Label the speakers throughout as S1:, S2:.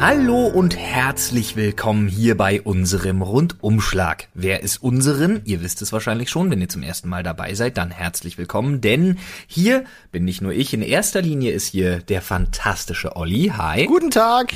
S1: Hallo und herzlich willkommen hier bei unserem Rundumschlag. Wer ist unseren? Ihr wisst es wahrscheinlich schon, wenn ihr zum ersten Mal dabei seid, dann herzlich willkommen, denn hier bin nicht nur ich, in erster Linie ist hier der fantastische Olli. Hi.
S2: Guten Tag.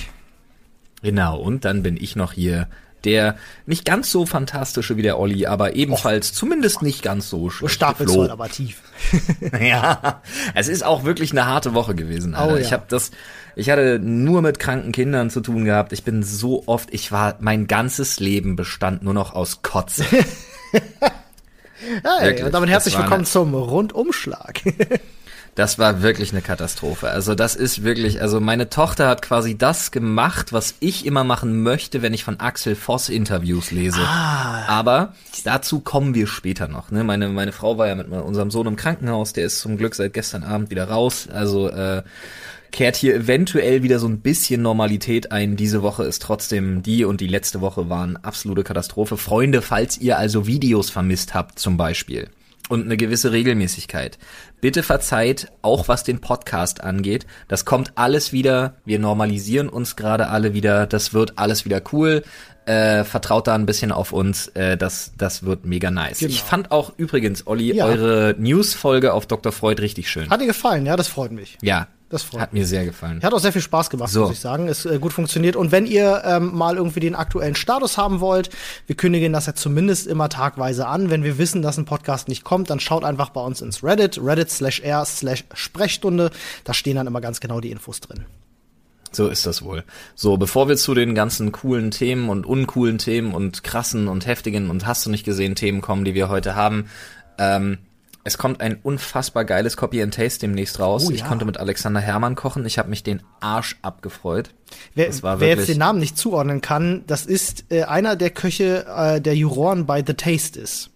S1: Genau, und dann bin ich noch hier der nicht ganz so fantastische wie der Olli, aber ebenfalls Och. zumindest nicht ganz so
S2: schlecht. Stapelst heute aber tief.
S1: ja, es ist auch wirklich eine harte Woche gewesen. Alter. Oh, ja. Ich habe das, ich hatte nur mit kranken Kindern zu tun gehabt. Ich bin so oft, ich war, mein ganzes Leben bestand nur noch aus Kotze.
S2: hey, und damit herzlich willkommen zum Rundumschlag.
S1: Das war wirklich eine Katastrophe. Also das ist wirklich, also meine Tochter hat quasi das gemacht, was ich immer machen möchte, wenn ich von Axel Voss Interviews lese. Ah. Aber dazu kommen wir später noch. Ne? Meine, meine Frau war ja mit unserem Sohn im Krankenhaus, der ist zum Glück seit gestern Abend wieder raus. Also äh, kehrt hier eventuell wieder so ein bisschen Normalität ein. Diese Woche ist trotzdem die und die letzte Woche waren absolute Katastrophe. Freunde, falls ihr also Videos vermisst habt zum Beispiel und eine gewisse Regelmäßigkeit. Bitte verzeiht, auch was den Podcast angeht. Das kommt alles wieder. Wir normalisieren uns gerade alle wieder. Das wird alles wieder cool. Äh, vertraut da ein bisschen auf uns. Äh, das, das wird mega nice. Genau. Ich fand auch übrigens, Olli, ja. eure News-Folge auf Dr. Freud richtig schön.
S2: Hat dir gefallen? Ja, das freut mich.
S1: Ja, das freut Hat mir sehr gefallen.
S2: Hat auch sehr viel Spaß gemacht, so. muss ich sagen. Ist äh, gut funktioniert. Und wenn ihr ähm, mal irgendwie den aktuellen Status haben wollt, wir kündigen das ja zumindest immer tagweise an. Wenn wir wissen, dass ein Podcast nicht kommt, dann schaut einfach bei uns ins Reddit, reddit slash r slash Sprechstunde. Da stehen dann immer ganz genau die Infos drin.
S1: So ist das wohl. So, bevor wir zu den ganzen coolen Themen und uncoolen Themen und krassen und heftigen und hast du nicht gesehen Themen kommen, die wir heute haben, ähm, es kommt ein unfassbar geiles Copy and Taste demnächst raus. Oh, ja. Ich konnte mit Alexander Hermann kochen. Ich habe mich den Arsch abgefreut.
S2: Wer, wer jetzt den Namen nicht zuordnen kann, das ist äh, einer der Köche äh, der Juroren bei The Taste ist.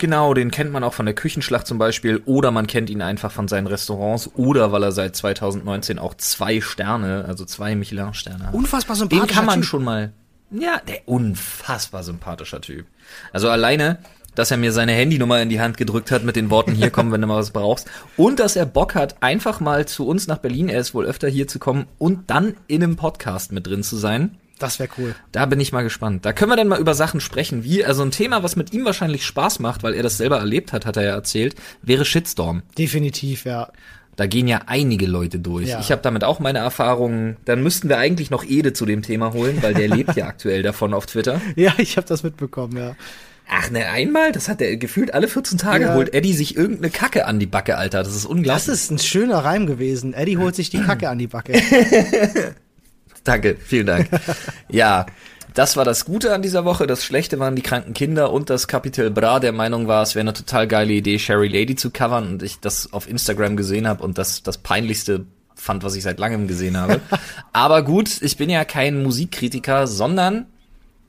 S1: Genau, den kennt man auch von der Küchenschlacht zum Beispiel oder man kennt ihn einfach von seinen Restaurants oder weil er seit 2019 auch zwei Sterne, also zwei Michelin-Sterne hat.
S2: Unfassbar sympathischer
S1: Den kann man typ. schon mal. Ja, der unfassbar sympathischer Typ. Also alleine, dass er mir seine Handynummer in die Hand gedrückt hat mit den Worten, hier kommen, wenn du mal was brauchst. Und dass er Bock hat, einfach mal zu uns nach Berlin, er ist wohl öfter hier zu kommen und dann in einem Podcast mit drin zu sein.
S2: Das wäre cool.
S1: Da bin ich mal gespannt. Da können wir dann mal über Sachen sprechen, wie, also ein Thema, was mit ihm wahrscheinlich Spaß macht, weil er das selber erlebt hat, hat er ja erzählt, wäre Shitstorm.
S2: Definitiv, ja.
S1: Da gehen ja einige Leute durch. Ja. Ich habe damit auch meine Erfahrungen. Dann müssten wir eigentlich noch Ede zu dem Thema holen, weil der lebt ja aktuell davon auf Twitter.
S2: Ja, ich habe das mitbekommen, ja.
S1: Ach ne, einmal? Das hat er gefühlt alle 14 Tage ja. holt Eddie sich irgendeine Kacke an die Backe, Alter. Das ist unglaublich.
S2: Das ist ein schöner Reim gewesen. Eddie holt sich die Kacke an die Backe.
S1: Danke, vielen Dank. ja, das war das Gute an dieser Woche. Das Schlechte waren die kranken Kinder und das Capital Bra der Meinung war, es wäre eine total geile Idee, Sherry Lady zu covern und ich das auf Instagram gesehen habe und das das peinlichste fand, was ich seit langem gesehen habe. Aber gut, ich bin ja kein Musikkritiker, sondern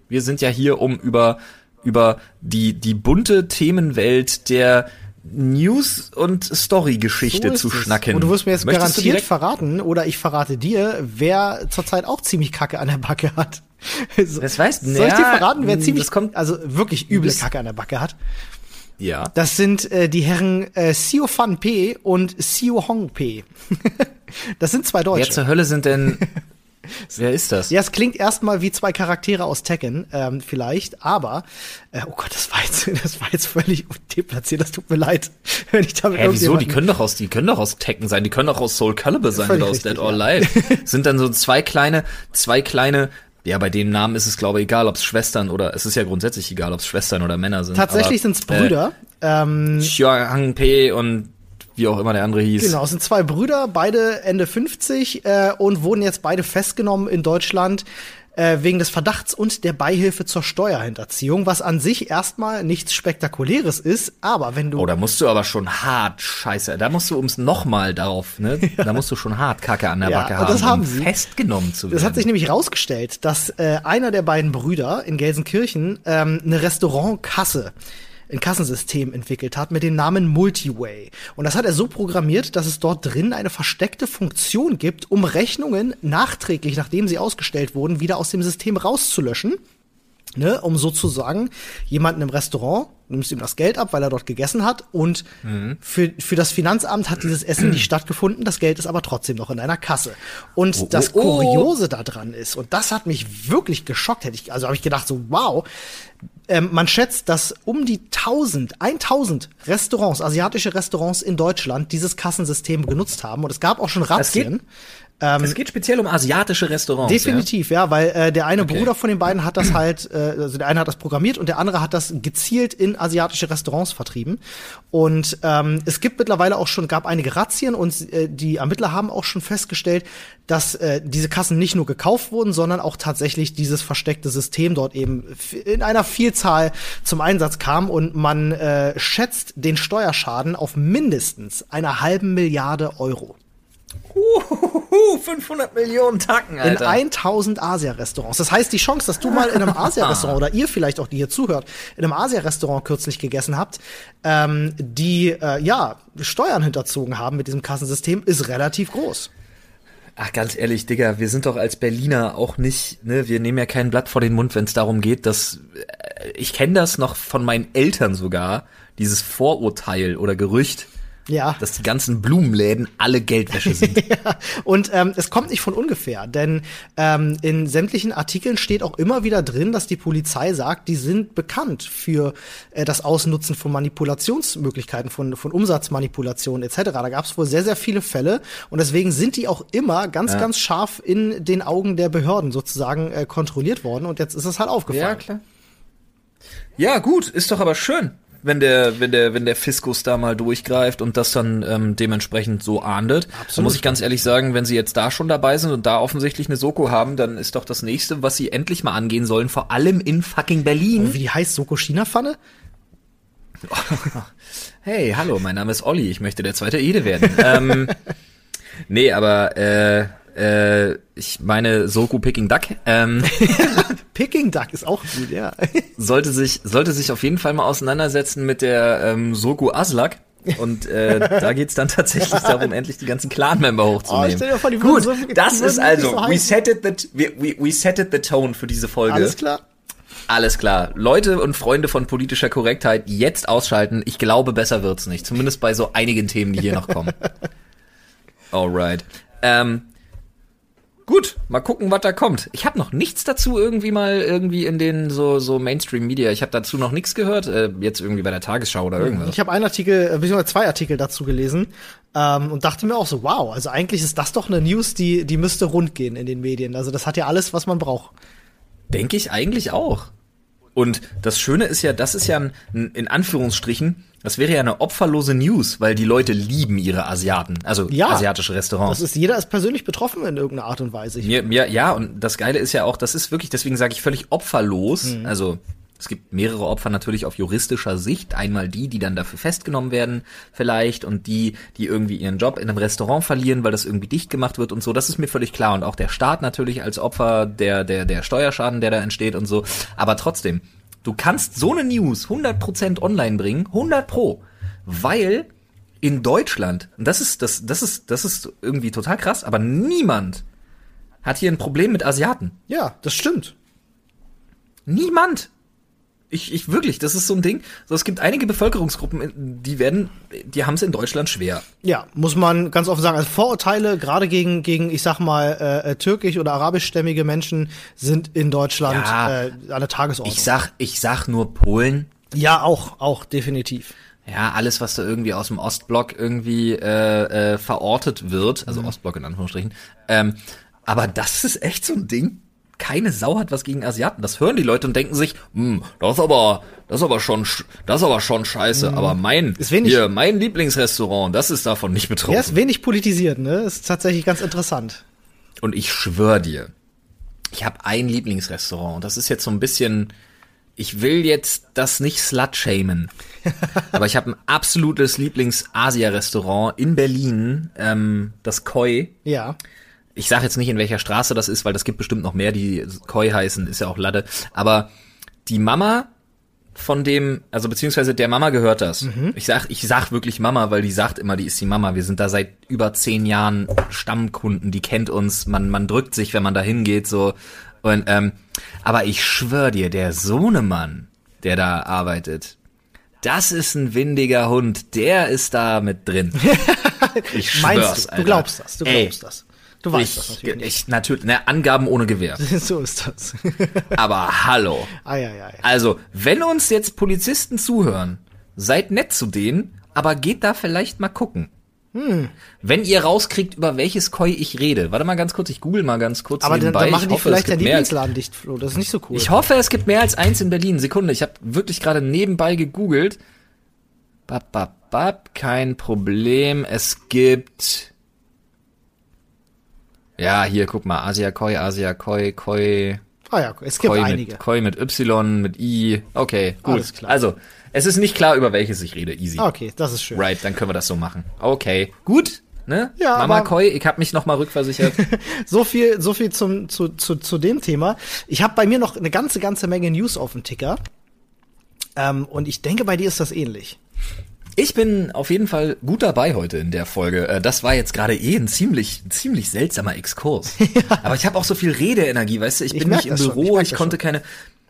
S1: wir sind ja hier, um über über die, die bunte Themenwelt der News- und Story-Geschichte so zu schnacken.
S2: Und du wirst mir jetzt Möchtest garantiert verraten, oder ich verrate dir, wer zurzeit auch ziemlich Kacke an der Backe hat.
S1: So, das weißt
S2: du. Soll ich dir verraten, wer ziemlich, kommt, also wirklich üble Kacke an der Backe hat?
S1: Ja.
S2: Das sind äh, die Herren äh, Sio Fan P und Sio Hong P. das sind zwei Deutsche.
S1: Wer zur Hölle sind denn Wer ist das?
S2: Ja, es klingt erstmal wie zwei Charaktere aus Tekken, ähm, vielleicht, aber äh, oh Gott, das war jetzt, das war jetzt völlig deplatziert, das tut mir leid,
S1: wenn ich damit Hä, wieso? Die können doch aus, die können doch aus Tekken sein, die können doch aus Soul Calibur sein oder aus richtig, Dead or Alive. Ja. Sind dann so zwei kleine, zwei kleine ja, bei dem Namen ist es, glaube ich, egal, ob es Schwestern oder es ist ja grundsätzlich egal, ob es Schwestern oder Männer sind.
S2: Tatsächlich sind es Brüder.
S1: Äh, ähm, Xiang Pe und wie auch immer der andere hieß.
S2: Genau, es sind zwei Brüder, beide Ende 50 äh, und wurden jetzt beide festgenommen in Deutschland äh, wegen des Verdachts und der Beihilfe zur Steuerhinterziehung, was an sich erstmal nichts Spektakuläres ist, aber wenn du.
S1: Oh, da musst du aber schon hart, scheiße, da musst du ums nochmal darauf, ne? Ja. Da musst du schon hart Kacke an der ja, Backe haben,
S2: das haben um
S1: sie. festgenommen zu werden.
S2: Das hat sich nämlich rausgestellt, dass äh, einer der beiden Brüder in Gelsenkirchen ähm, eine Restaurantkasse ein Kassensystem entwickelt hat mit dem Namen Multiway. Und das hat er so programmiert, dass es dort drin eine versteckte Funktion gibt, um Rechnungen nachträglich, nachdem sie ausgestellt wurden, wieder aus dem System rauszulöschen. Ne, um sozusagen jemanden im Restaurant nimmst ihm das Geld ab, weil er dort gegessen hat. Und mhm. für, für das Finanzamt hat dieses Essen nicht stattgefunden. Das Geld ist aber trotzdem noch in einer Kasse. Und oh, das oh, oh. Kuriose daran ist, und das hat mich wirklich geschockt, hätte ich, also habe ich gedacht so, wow, ähm, man schätzt, dass um die 1000, 1000 Restaurants, asiatische Restaurants in Deutschland dieses Kassensystem genutzt haben. Und es gab auch schon Razzien.
S1: Ähm, es geht speziell um asiatische Restaurants.
S2: Definitiv, ja, ja weil äh, der eine okay. Bruder von den beiden hat das halt, äh, also der eine hat das programmiert und der andere hat das gezielt in asiatische Restaurants vertrieben. Und ähm, es gibt mittlerweile auch schon, gab einige Razzien und äh, die Ermittler haben auch schon festgestellt, dass äh, diese Kassen nicht nur gekauft wurden, sondern auch tatsächlich dieses versteckte System dort eben in einer Vielzahl zum Einsatz kam und man äh, schätzt den Steuerschaden auf mindestens einer halben Milliarde Euro.
S1: Uhuhu, 500 Millionen Tacken, Alter.
S2: In 1000 Asia-Restaurants. Das heißt, die Chance, dass du mal in einem Asia-Restaurant oder ihr vielleicht auch, die hier zuhört, in einem Asia-Restaurant kürzlich gegessen habt, ähm, die äh, ja Steuern hinterzogen haben mit diesem Kassensystem, ist relativ groß.
S1: Ach, ganz ehrlich, Digga, wir sind doch als Berliner auch nicht, ne, wir nehmen ja kein Blatt vor den Mund, wenn es darum geht, dass äh, ich kenne das noch von meinen Eltern sogar, dieses Vorurteil oder Gerücht, ja. dass die ganzen Blumenläden alle Geldwäsche sind. ja.
S2: Und ähm, es kommt nicht von ungefähr, denn ähm, in sämtlichen Artikeln steht auch immer wieder drin, dass die Polizei sagt, die sind bekannt für äh, das Ausnutzen von Manipulationsmöglichkeiten, von, von Umsatzmanipulationen etc. Da gab es wohl sehr, sehr viele Fälle und deswegen sind die auch immer ganz, ja. ganz scharf in den Augen der Behörden sozusagen äh, kontrolliert worden und jetzt ist es halt aufgefallen. Ja, klar.
S1: Ja, gut, ist doch aber schön wenn der, wenn der, wenn der Fiskus da mal durchgreift und das dann ähm, dementsprechend so ahndet. Absolut. Dann muss ich ganz ehrlich sagen, wenn sie jetzt da schon dabei sind und da offensichtlich eine Soko haben, dann ist doch das nächste, was sie endlich mal angehen sollen, vor allem in fucking Berlin.
S2: Oh, wie die heißt Soko China-Pfanne?
S1: hey, hallo, mein Name ist Olli, ich möchte der zweite Ede werden. ähm, nee, aber äh, äh, ich meine Soku Picking Duck. Ähm,
S2: Picking Duck ist auch gut, ja.
S1: sollte sich sollte sich auf jeden Fall mal auseinandersetzen mit der ähm, Soku Aslak. Und äh, da geht's dann tatsächlich darum, endlich die ganzen Clan-Member hochzunehmen. Oh, vor, Gut, so, das ist also, so we set, it the, we, we, we set it the tone für diese Folge.
S2: Alles klar.
S1: Alles klar. Leute und Freunde von politischer Korrektheit, jetzt ausschalten. Ich glaube, besser wird's nicht. Zumindest bei so einigen Themen, die hier noch kommen. Alright. Ähm, Gut, mal gucken, was da kommt. Ich habe noch nichts dazu irgendwie mal irgendwie in den so so Mainstream Media. Ich habe dazu noch nichts gehört. Äh, jetzt irgendwie bei der Tagesschau oder irgendwas.
S2: Ich habe einen Artikel, äh, beziehungsweise zwei Artikel dazu gelesen ähm, und dachte mir auch so, wow, also eigentlich ist das doch eine News, die die müsste rund gehen in den Medien. Also das hat ja alles, was man braucht.
S1: Denke ich eigentlich auch. Und das Schöne ist ja, das ist ja ein, ein, in Anführungsstrichen, das wäre ja eine opferlose News, weil die Leute lieben ihre Asiaten, also ja, asiatische Restaurants.
S2: Das ist jeder ist persönlich betroffen in irgendeiner Art und Weise.
S1: Mir, mir, ja, und das Geile ist ja auch, das ist wirklich, deswegen sage ich völlig opferlos. Mhm. Also es gibt mehrere Opfer natürlich auf juristischer Sicht. Einmal die, die dann dafür festgenommen werden, vielleicht, und die, die irgendwie ihren Job in einem Restaurant verlieren, weil das irgendwie dicht gemacht wird und so. Das ist mir völlig klar. Und auch der Staat natürlich als Opfer der, der, der Steuerschaden, der da entsteht und so. Aber trotzdem, du kannst so eine News 100% online bringen, 100 pro, weil in Deutschland, und das ist, das, das ist, das ist irgendwie total krass, aber niemand hat hier ein Problem mit Asiaten.
S2: Ja, das stimmt.
S1: Niemand. Ich, ich wirklich, das ist so ein Ding. So, es gibt einige Bevölkerungsgruppen, die werden, die haben es in Deutschland schwer.
S2: Ja, muss man ganz offen sagen. Also Vorurteile gerade gegen gegen, ich sag mal, äh, äh türkisch oder arabischstämmige Menschen sind in Deutschland ja, äh, an der Tagesordnung.
S1: Ich sag, ich sag nur Polen.
S2: Ja, auch, auch definitiv.
S1: Ja, alles, was da irgendwie aus dem Ostblock irgendwie äh, äh, verortet wird, also mhm. Ostblock in Anführungsstrichen. Ähm, aber das ist echt so ein Ding keine Sau hat was gegen Asiaten. Das hören die Leute und denken sich, hm, das ist aber, das ist aber schon, das ist aber schon scheiße. Mhm. Aber mein, wenig, hier, mein Lieblingsrestaurant, das ist davon nicht betroffen. Er
S2: ist wenig politisiert, ne? Ist tatsächlich ganz interessant.
S1: Und ich schwör dir, ich habe ein Lieblingsrestaurant. Das ist jetzt so ein bisschen, ich will jetzt das nicht slut-shamen, aber ich habe ein absolutes Lieblings-Asia-Restaurant in Berlin, ähm, das Koi.
S2: Ja
S1: ich sage jetzt nicht, in welcher Straße das ist, weil das gibt bestimmt noch mehr, die Koi heißen, ist ja auch Lade. Aber die Mama von dem, also beziehungsweise der Mama gehört das. Mhm. Ich sag, ich sag wirklich Mama, weil die sagt immer, die ist die Mama. Wir sind da seit über zehn Jahren Stammkunden, die kennt uns, man, man drückt sich, wenn man da hingeht, so. Und, ähm, aber ich schwör dir, der Sohnemann, der da arbeitet, das ist ein windiger Hund, der ist da mit drin. Ich schwör's,
S2: Meinst du?
S1: Alter.
S2: Du glaubst das, du
S1: Ey,
S2: glaubst das. Du weißt
S1: ich,
S2: das natürlich nicht.
S1: ich natürlich, ne, Angaben ohne Gewehr.
S2: so ist das.
S1: Aber hallo.
S2: ei, ei, ei.
S1: Also, wenn uns jetzt Polizisten zuhören, seid nett zu denen, aber geht da vielleicht mal gucken.
S2: Hm.
S1: Wenn ihr rauskriegt, über welches Koi ich rede. Warte mal ganz kurz, ich google mal ganz kurz
S2: Aber dann,
S1: nebenbei.
S2: dann machen
S1: ich
S2: die
S1: hoffe,
S2: vielleicht
S1: als,
S2: Lieblingsladen dicht, Flo. Das ist nicht so cool.
S1: Ich hoffe, es gibt mehr als eins in Berlin. Sekunde, ich habe wirklich gerade nebenbei gegoogelt. Bap, bap, bap, kein Problem. Es gibt... Ja, hier, guck mal. Asia Koi, Asia Koi, Koi...
S2: ah ja, es gibt
S1: Koi
S2: einige.
S1: mit, Koi mit Y, mit I. Okay, gut.
S2: Alles klar.
S1: Also, es ist nicht klar, über welches ich rede. Easy.
S2: Okay, das ist schön.
S1: Right, dann können wir das so machen. Okay, gut. Ne?
S2: Ja,
S1: Mama Koi, ich habe mich nochmal rückversichert.
S2: So viel, so viel zum, zu, zu, zu dem Thema. Ich habe bei mir noch eine ganze, ganze Menge News auf dem Ticker. Ähm, und ich denke, bei dir ist das ähnlich.
S1: Ich bin auf jeden Fall gut dabei heute in der Folge. Äh, Das war jetzt gerade eh ein ziemlich, ziemlich seltsamer Exkurs. Aber ich habe auch so viel Redeenergie, weißt du? Ich,
S2: Ich
S1: bin
S2: merk
S1: nicht im
S2: das schon,
S1: Büro,
S2: ich
S1: ich, konnte keine.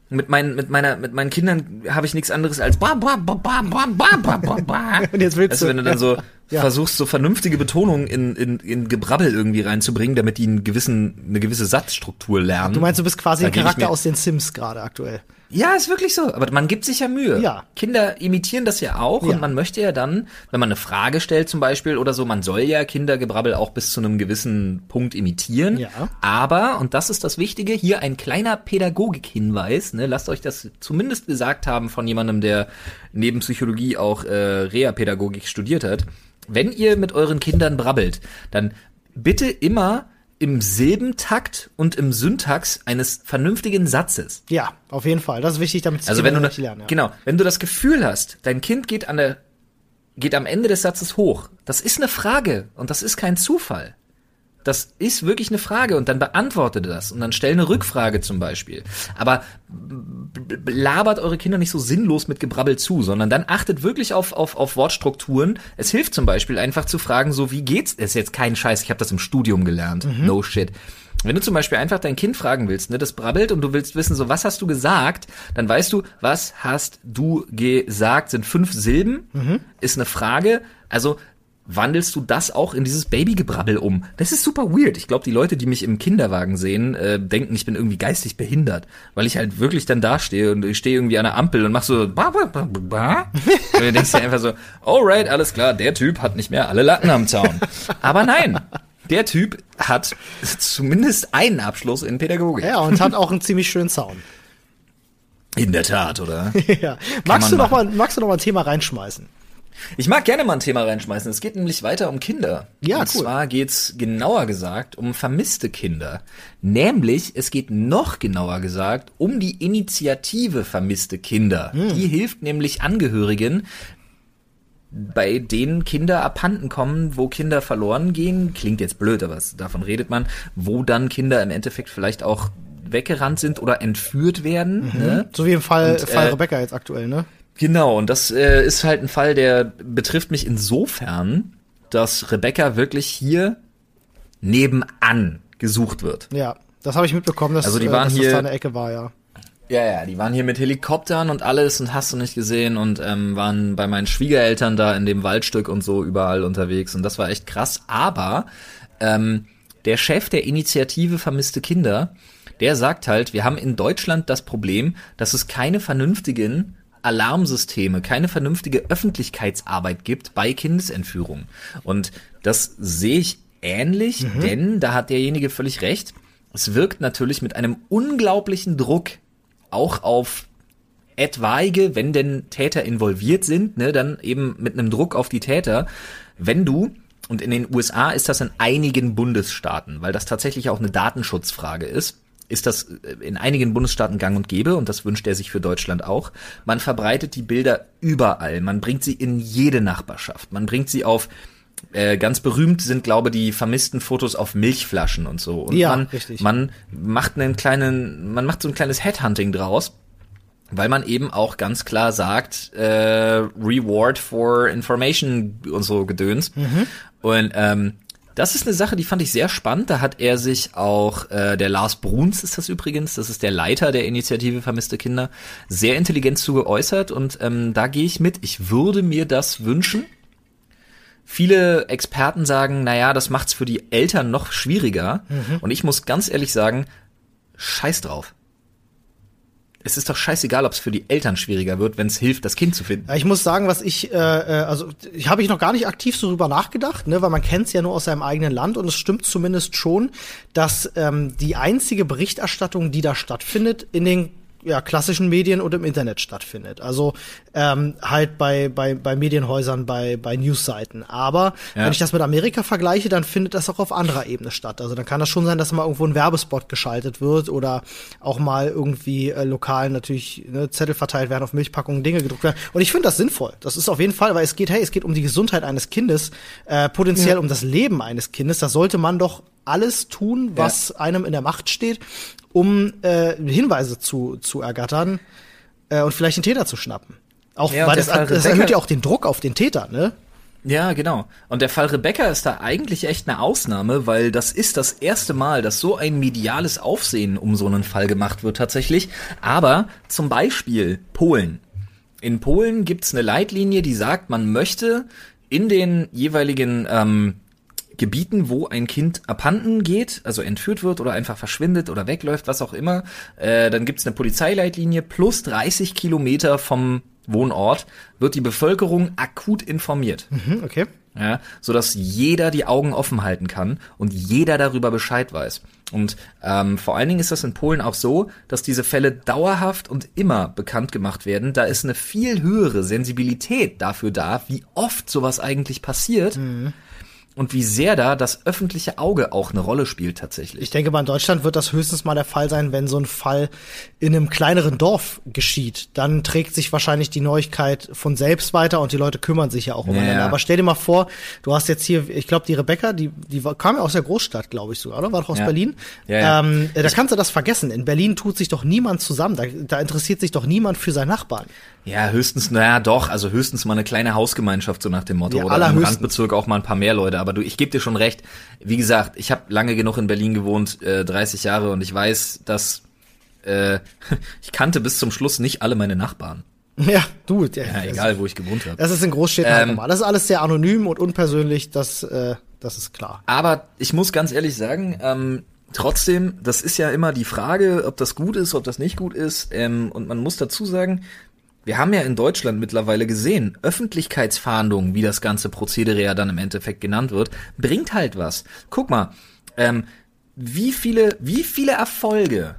S1: Mit meinen, mit meiner, mit meinen Kindern habe ich nichts anderes als ba, ba, ba, ba, ba, ba, ba, ba.
S2: Und jetzt willst
S1: weißt du,
S2: du-
S1: wenn du dann so
S2: Ja.
S1: versuchst, so vernünftige Betonungen in, in, in Gebrabbel irgendwie reinzubringen, damit die einen gewissen, eine gewisse Satzstruktur lernen.
S2: Du meinst, du bist quasi
S1: Da
S2: ein Charakter aus den Sims gerade aktuell.
S1: ja, ist wirklich so. Aber man gibt sich ja Mühe.
S2: Ja.
S1: Kinder imitieren das ja auch
S2: Ja.
S1: und man möchte ja dann, wenn man eine Frage stellt zum Beispiel oder so, man soll ja Kindergebrabbel auch bis zu einem gewissen Punkt imitieren.
S2: Ja.
S1: Aber, und das ist das Wichtige, hier ein kleiner Pädagogik-Hinweis, ne, lasst euch das zumindest gesagt haben von jemandem, der neben Psychologie auch äh, Reha-Pädagogik studiert hat. Wenn ihr mit euren Kindern brabbelt, dann bitte immer im Silbentakt und im Syntax eines vernünftigen Satzes.
S2: Ja, auf jeden Fall. Das ist wichtig, damit
S1: Also wenn du,
S2: das
S1: ne,
S2: lernen. Ja.
S1: genau, wenn du das Gefühl hast, dein Kind geht an der, geht am Ende des Satzes hoch, das ist eine Frage und das ist kein Zufall. Das ist wirklich eine Frage und dann beantwortet das und dann stell eine Rückfrage zum Beispiel. Aber labert eure Kinder nicht so sinnlos mit Gebrabbel zu, sondern dann achtet wirklich auf, auf, auf Wortstrukturen. Es hilft zum Beispiel einfach zu fragen, so wie geht's? Das ist jetzt kein Scheiß, ich habe das im Studium gelernt. No shit. Wenn du zum Beispiel einfach dein Kind fragen willst, ne, das brabbelt und du willst wissen, so was hast du gesagt, dann weißt du, was hast du gesagt, sind fünf Silben, ist eine Frage, also wandelst du das auch in dieses Babygebrabbel um? Das ist super weird. Ich glaube, die Leute, die mich im Kinderwagen sehen, äh, denken, ich bin irgendwie geistig behindert, weil ich halt wirklich dann da stehe und ich stehe irgendwie an der Ampel und mach so ba, ba, ba, ba, und du denkst dir einfach so, alright, alles klar, der Typ hat nicht mehr alle Latten am Zaun. Aber nein, der Typ hat zumindest einen Abschluss in Pädagogik.
S2: ja, und hat auch einen ziemlich schönen Sound.
S1: In der Tat, oder?
S2: ja. Magst du noch mal, magst du noch mal ein Thema reinschmeißen?
S1: Ich mag gerne mal ein Thema reinschmeißen. Es geht nämlich weiter um Kinder.
S2: Ja,
S1: Und
S2: cool.
S1: zwar geht's genauer gesagt um vermisste Kinder. Nämlich, es geht noch genauer gesagt um die Initiative vermisste Kinder.
S2: Hm.
S1: Die hilft nämlich Angehörigen, bei denen Kinder abhanden kommen, wo Kinder verloren gehen. Klingt jetzt blöd, aber davon redet man. Wo dann Kinder im Endeffekt vielleicht auch weggerannt sind oder entführt werden. Ne?
S2: So wie im Fall,
S1: Und,
S2: Fall
S1: äh,
S2: Rebecca jetzt aktuell, ne?
S1: Genau, und das äh, ist halt ein Fall, der betrifft mich insofern, dass Rebecca wirklich hier nebenan gesucht wird.
S2: Ja. Das habe ich mitbekommen, dass,
S1: Also die
S2: äh,
S1: waren
S2: dass
S1: hier-
S2: das da eine Ecke war, ja.
S1: Ja, ja, die waren hier mit Helikoptern und alles und hast du nicht gesehen und ähm, waren bei meinen Schwiegereltern da in dem Waldstück und so überall unterwegs und das war echt krass. Aber ähm, der Chef der Initiative Vermisste Kinder, der sagt halt, wir haben in Deutschland das Problem, dass es keine vernünftigen Alarmsysteme, keine vernünftige Öffentlichkeitsarbeit gibt bei Kindesentführung. Und das sehe ich ähnlich, denn da hat derjenige völlig recht. Es wirkt natürlich mit einem unglaublichen Druck auch auf etwaige, wenn denn Täter involviert sind, ne, dann eben mit einem Druck auf die Täter, wenn du und in den USA ist das in einigen Bundesstaaten, weil das tatsächlich auch eine Datenschutzfrage ist, ist das äh, in einigen Bundesstaaten gang und gäbe und das wünscht er sich für Deutschland auch. Man verbreitet die Bilder überall, man bringt sie in jede Nachbarschaft, man bringt sie auf äh, ganz berühmt sind, glaube die vermissten Fotos auf Milchflaschen und so. Und
S2: Ja,
S1: man,
S2: richtig.
S1: man macht einen kleinen, man macht so ein kleines Headhunting draus, weil man eben auch ganz klar sagt, äh, Reward for Information und so Gedöns. Und ähm, Das ist eine Sache, die fand ich sehr spannend. Da hat er sich auch, äh, der Lars Bruns ist das übrigens, das ist der Leiter der Initiative Vermisste Kinder, sehr intelligent zu geäußert und ähm, da gehe ich mit. Ich würde mir das wünschen. Viele Experten sagen, naja, das macht's für die Eltern noch schwieriger. Mhm. Und ich muss ganz ehrlich sagen, scheiß drauf es ist doch scheißegal, ob es für die Eltern schwieriger wird, wenn es hilft, das Kind zu finden.
S2: Ich muss sagen, was ich, äh, äh also ich habe ich noch gar nicht aktiv so drüber nachgedacht, ne, weil man kennt es ja nur aus seinem eigenen Land und es stimmt zumindest schon, dass ähm, die einzige Berichterstattung, die da stattfindet, in den ja, klassischen Medien und im Internet stattfindet. Also ähm, halt bei, bei, bei Medienhäusern, bei, bei Newsseiten. Aber ja. wenn ich das mit Amerika vergleiche, dann findet das auch auf anderer Ebene statt. Also dann kann das schon sein, dass mal irgendwo ein Werbespot geschaltet wird oder auch mal irgendwie äh, lokal natürlich ne, Zettel verteilt werden, auf Milchpackungen Dinge gedruckt werden. Und ich finde das sinnvoll. Das ist auf jeden Fall, weil es geht, hey, es geht um die Gesundheit eines Kindes, äh, potenziell ja. um das Leben eines Kindes. Da sollte man doch alles tun, was ja. einem in der Macht steht, um äh, Hinweise zu, zu ergattern äh, und vielleicht den Täter zu schnappen. Auch ja, weil das, das erhöht ja auch den Druck auf den Täter, ne?
S1: Ja, genau. Und der Fall Rebecca ist da eigentlich echt eine Ausnahme, weil das ist das erste Mal, dass so ein mediales Aufsehen um so einen Fall gemacht wird tatsächlich. Aber zum Beispiel Polen. In Polen gibt's eine Leitlinie, die sagt, man möchte in den jeweiligen ähm, Gebieten, wo ein Kind abhanden geht, also entführt wird oder einfach verschwindet oder wegläuft, was auch immer, äh, dann gibt's eine Polizeileitlinie plus 30 Kilometer vom Wohnort wird die Bevölkerung akut informiert.
S2: Mhm, okay.
S1: Ja, so dass jeder die Augen offen halten kann und jeder darüber Bescheid weiß. Und ähm, vor allen Dingen ist das in Polen auch so, dass diese Fälle dauerhaft und immer bekannt gemacht werden. Da ist eine viel höhere Sensibilität dafür da, wie oft sowas eigentlich passiert. Mhm und wie sehr da das öffentliche Auge auch eine Rolle spielt tatsächlich.
S2: Ich denke mal, in Deutschland wird das höchstens mal der Fall sein, wenn so ein Fall in einem kleineren Dorf geschieht. Dann trägt sich wahrscheinlich die Neuigkeit von selbst weiter und die Leute kümmern sich ja auch umeinander. Ja. Aber stell dir mal vor, du hast jetzt hier, ich glaube, die Rebecca, die, die kam ja aus der Großstadt, glaube ich sogar, oder? War doch aus ja. Berlin. Ja, ja. Ähm, da kannst du das vergessen. In Berlin tut sich doch niemand zusammen. Da, da interessiert sich doch niemand für seinen Nachbarn.
S1: Ja, höchstens, naja, doch, also höchstens mal eine kleine Hausgemeinschaft, so nach dem Motto. Ja, oder im Randbezirk auch mal ein paar mehr Leute. Aber du, ich gebe dir schon recht. Wie gesagt, ich habe lange genug in Berlin gewohnt, äh, 30 Jahre, und ich weiß, dass äh, ich kannte bis zum Schluss nicht alle meine Nachbarn.
S2: Ja, du.
S1: Ja, ja egal, wo ich gewohnt habe.
S2: Das ist in Großstädten halt ähm, halt normal. Das ist alles sehr anonym und unpersönlich, das, äh, das ist klar.
S1: Aber ich muss ganz ehrlich sagen, ähm, trotzdem, das ist ja immer die Frage, ob das gut ist, ob das nicht gut ist. Ähm, und man muss dazu sagen, wir haben ja in Deutschland mittlerweile gesehen, Öffentlichkeitsfahndung, wie das ganze Prozedere ja dann im Endeffekt genannt wird, bringt halt was. Guck mal, ähm, wie viele, wie viele Erfolge,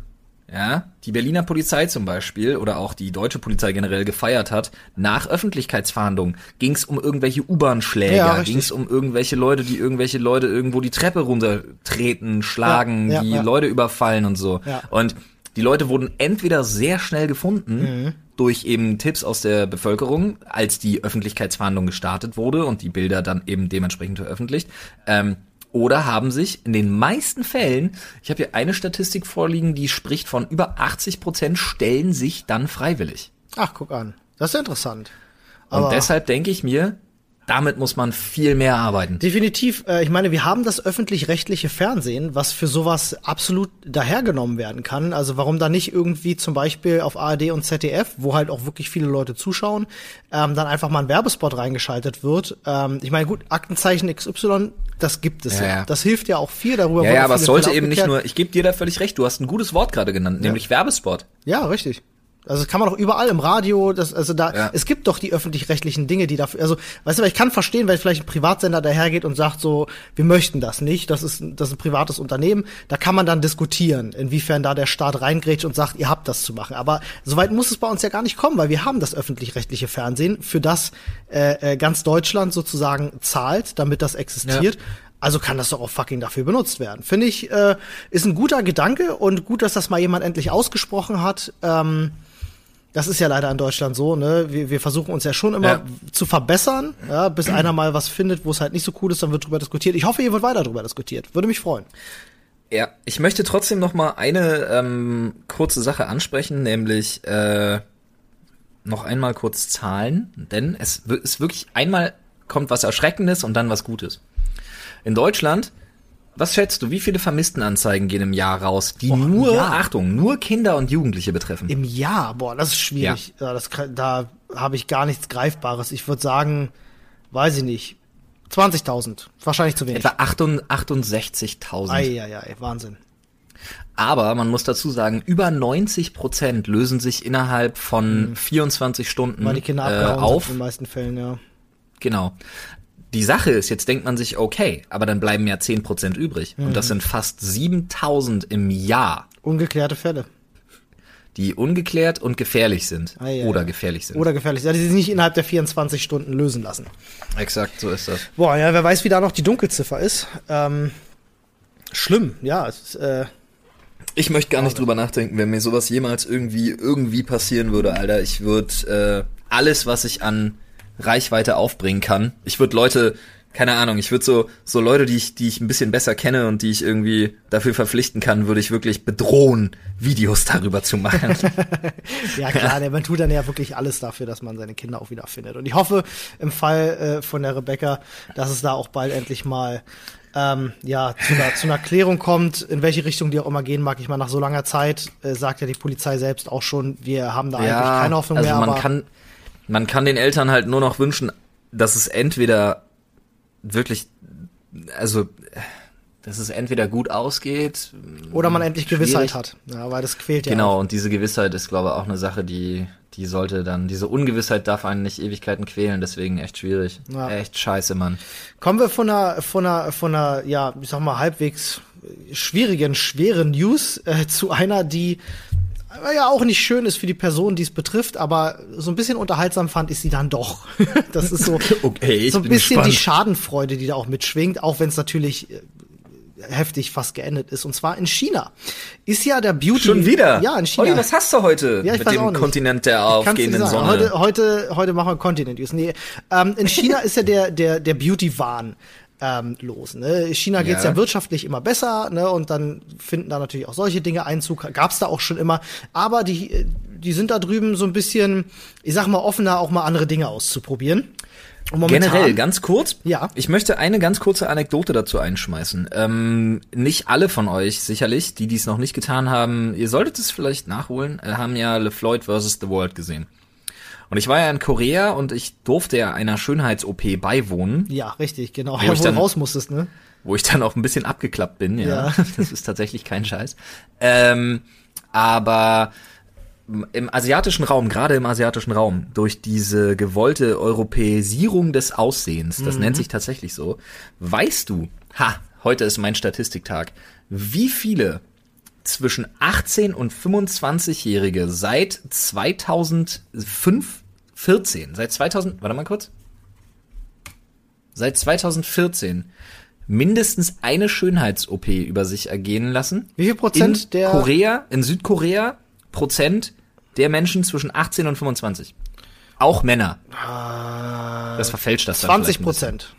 S1: ja, die Berliner Polizei zum Beispiel oder auch die deutsche Polizei generell gefeiert hat, nach Öffentlichkeitsfahndung ging es um irgendwelche U-Bahn-Schläger, ja, ging es um irgendwelche Leute, die irgendwelche Leute irgendwo die Treppe runtertreten, schlagen, ja, ja, die Leute überfallen und so. Und die Leute wurden entweder sehr schnell gefunden mhm durch eben Tipps aus der Bevölkerung, als die Öffentlichkeitsverhandlung gestartet wurde und die Bilder dann eben dementsprechend veröffentlicht. Ähm, oder haben sich in den meisten Fällen, ich habe hier eine Statistik vorliegen, die spricht von über 80 Prozent stellen sich dann freiwillig.
S2: Ach, guck an. Das ist interessant.
S1: Aber und deshalb denke ich mir, damit muss man viel mehr arbeiten.
S2: Definitiv. Äh, ich meine, wir haben das öffentlich-rechtliche Fernsehen, was für sowas absolut dahergenommen werden kann. Also warum da nicht irgendwie zum Beispiel auf ARD und ZDF, wo halt auch wirklich viele Leute zuschauen, ähm, dann einfach mal ein Werbespot reingeschaltet wird. Ähm, ich meine, gut, Aktenzeichen XY, das gibt es ja. ja. Das hilft ja auch viel darüber.
S1: Ja, ja aber es sollte eben nicht nur, ich gebe dir da völlig recht, du hast ein gutes Wort gerade genannt, ja. nämlich Werbespot.
S2: Ja, richtig. Also das kann man doch überall im Radio, das, also da, ja. es gibt doch die öffentlich-rechtlichen Dinge, die dafür, also, weißt du, ich kann verstehen, weil vielleicht ein Privatsender dahergeht und sagt so, wir möchten das nicht, das ist, das ist ein privates Unternehmen, da kann man dann diskutieren, inwiefern da der Staat reingrätscht und sagt, ihr habt das zu machen. Aber soweit muss es bei uns ja gar nicht kommen, weil wir haben das öffentlich-rechtliche Fernsehen, für das äh, äh ganz Deutschland sozusagen zahlt, damit das existiert. Ja. Also kann das doch auch fucking dafür benutzt werden. Finde ich, äh, ist ein guter Gedanke und gut, dass das mal jemand endlich ausgesprochen hat. Ähm, das ist ja leider in Deutschland so, ne? Wir, wir versuchen uns ja schon immer ja. zu verbessern, ja, bis einer mal was findet, wo es halt nicht so cool ist, dann wird drüber diskutiert. Ich hoffe, hier wird weiter drüber diskutiert. Würde mich freuen.
S1: Ja, ich möchte trotzdem noch mal eine ähm, kurze Sache ansprechen, nämlich äh, noch einmal kurz Zahlen, denn es ist wirklich einmal kommt was Erschreckendes und dann was Gutes. In Deutschland, was schätzt du, wie viele Vermisstenanzeigen gehen im Jahr raus, die nur,
S2: ja.
S1: Achtung, nur Kinder und Jugendliche betreffen?
S2: Im Jahr, boah, das ist schwierig. Ja. das, da habe ich gar nichts Greifbares. Ich würde sagen, weiß ich nicht, 20.000. Wahrscheinlich zu wenig.
S1: Etwa 68 68.000.
S2: Eieiei, Wahnsinn.
S1: Aber man muss dazu sagen, über 90 Prozent lösen sich innerhalb von 24 Stunden
S2: Weil die Kinder
S1: äh, auf.
S2: in den meisten Fällen, ja.
S1: Genau. Die Sache ist, jetzt denkt man sich, okay, aber dann bleiben ja 10 Prozent übrig. Und
S2: Mhm.
S1: das sind fast 7000 im Jahr,
S2: Ungeklärte Fälle.
S1: die ungeklärt und gefährlich sind.
S2: Ah, ja,
S1: oder
S2: ja.
S1: gefährlich sind.
S2: Oder gefährlich. Ja, die sich nicht innerhalb der 24 Stunden lösen lassen.
S1: Exakt, so ist das.
S2: Boah, ja, wer weiß, wie da noch die Dunkelziffer ist. Ähm, schlimm, ja. Es ist, äh,
S1: Ich möchte gar nicht drüber nachdenken, wenn mir sowas jemals irgendwie irgendwie passieren würde, Alter. Ich würde äh, alles, was ich an Reichweite aufbringen kann. Ich würde Leute, keine Ahnung, ich würde so so Leute, die ich die ich ein bisschen besser kenne und die ich irgendwie dafür verpflichten kann, würde ich wirklich bedrohen, Videos darüber zu machen.
S2: ja klar, der, man tut dann ja wirklich alles dafür, dass man seine Kinder auch wieder findet. Und ich hoffe im Fall äh, von der Rebecca, dass es da auch bald endlich mal ähm, ja, zu einer, zu einer Klärung kommt, in welche Richtung die auch immer gehen mag. Ich meine, nach so langer Zeit äh, sagt ja die Polizei selbst auch schon, wir haben da eigentlich keine Hoffnung
S1: also
S2: mehr.
S1: man kann man kann den Eltern halt nur noch wünschen, dass es entweder wirklich also dass es entweder gut ausgeht
S2: oder man endlich
S1: schwierig.
S2: Gewissheit hat. Ja, weil das quält ja.
S1: Genau,
S2: Auch.
S1: und diese Gewissheit ist, glaube ich, auch eine Sache, die, die sollte dann, diese Ungewissheit darf einen nicht Ewigkeiten quälen, deswegen echt schwierig.
S2: Ja.
S1: Echt scheiße, Mann.
S2: Kommen wir von einer, von einer, von einer, ja, ich sag mal, halbwegs schwierigen, schweren News äh, zu einer, die ja auch nicht schön ist für die Person, die es betrifft, aber so ein bisschen unterhaltsam fand ich sie dann doch. das ist so,
S1: Okay,
S2: so ein bisschen die
S1: gespannt.
S2: Schadenfreude, die da auch mitschwingt, auch wenn es natürlich äh, heftig fast geendet ist. Und zwar in China. Ist ja der Beauty.
S1: Schon wieder?
S2: Ja, in China.
S1: Olli, was hast du heute
S2: Ja, ich
S1: mit
S2: weiß
S1: dem
S2: auch nicht.
S1: Kontinent der aufgehenden. Sonne?
S2: Heute, heute, heute machen wir Continent News. Nee, ähm, in China ist ja der, der, der Beauty-Wahn ähm, los. Ne? China geht's ja.
S1: Ja.
S2: wirtschaftlich immer besser, ne? Und dann finden da natürlich auch solche Dinge Einzug. Gab's da auch schon immer. Aber die, die sind da drüben so ein bisschen, ich sag mal, offener, auch mal andere Dinge auszuprobieren. Momentan-
S1: Generell, ganz kurz.
S2: Ja.
S1: Ich möchte eine ganz kurze Anekdote dazu einschmeißen. Ähm, nicht alle von euch, sicherlich, die dies noch nicht getan haben, ihr solltet es vielleicht nachholen, haben ja Le Floyd vs. The World gesehen. Und ich war ja in Korea und ich durfte ja einer Schönheits-OP beiwohnen.
S2: Ja, richtig, genau.
S1: Wo
S2: Ja,
S1: ich dann-
S2: raus musstest, ne?
S1: wo ich dann auch ein bisschen abgeklappt bin, ja.
S2: Ja.
S1: Das ist tatsächlich kein Scheiß. Ähm, aber im asiatischen Raum, gerade im asiatischen Raum, durch diese gewollte Europäisierung des Aussehens, das nennt sich tatsächlich so, weißt du, ha, heute ist mein Statistiktag, wie viele zwischen 18 und 25-Jährige seit 2005, 14, seit 2000, warte mal kurz, seit 2014 mindestens eine Schönheits-OP über sich ergehen lassen.
S2: Wie viel Prozent
S1: in
S2: der-
S1: Korea, in Südkorea, Prozent der Menschen zwischen 18 und 25. Auch Männer. Das verfälscht das dann
S2: 20
S1: vielleicht ein bisschen.
S2: Prozent.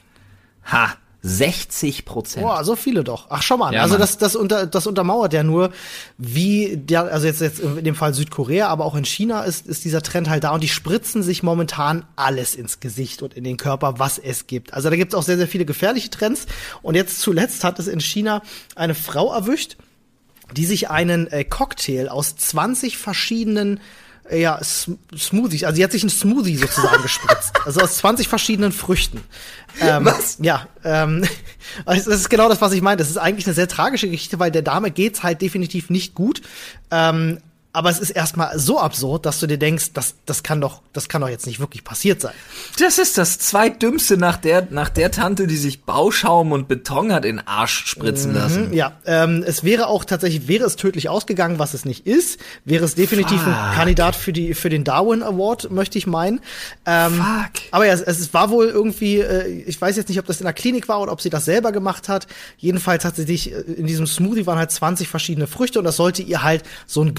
S1: Ha, 60 Prozent.
S2: Boah, so viele doch. Ach, schau mal.
S1: Ja,
S2: also
S1: Mann.
S2: das, das, unter, das untermauert ja nur, wie der, also jetzt, jetzt in dem Fall Südkorea, aber auch in China ist, ist dieser Trend halt da und die spritzen sich momentan alles ins Gesicht und in den Körper, was es gibt. Also da gibt es auch sehr, sehr viele gefährliche Trends. Und jetzt zuletzt hat es in China eine Frau erwischt, die sich einen äh, Cocktail aus 20 verschiedenen ja, Sm Smoothies, also sie hat sich einen Smoothie sozusagen gespritzt. Also aus 20 verschiedenen Früchten. Ähm,
S1: Was?
S2: Ja, ähm, also das ist genau das, was ich meine. Das ist eigentlich eine sehr tragische Geschichte, weil der Dame geht's halt definitiv nicht gut. Ähm, aber es ist erstmal so absurd, dass du dir denkst, das, das kann doch, das kann doch jetzt nicht wirklich passiert sein.
S1: Das ist das zweitdümmste nach der, nach der Tante, die sich Bauschaum und Beton hat in den Arsch spritzen lassen.
S2: Ja, ähm, es wäre auch tatsächlich, wäre es tödlich ausgegangen, was es nicht ist, wäre es definitiv ein
S1: Fuck.
S2: Kandidat für die für den Darwin Award, möchte ich meinen. Ähm,
S1: Fuck.
S2: Aber ja, es, es war wohl irgendwie, äh, ich weiß jetzt nicht, ob das in der Klinik war oder ob sie das selber gemacht hat. Jedenfalls hat sie sich, äh, in diesem Smoothie waren halt 20 verschiedene Früchte und das sollte ihr halt so ein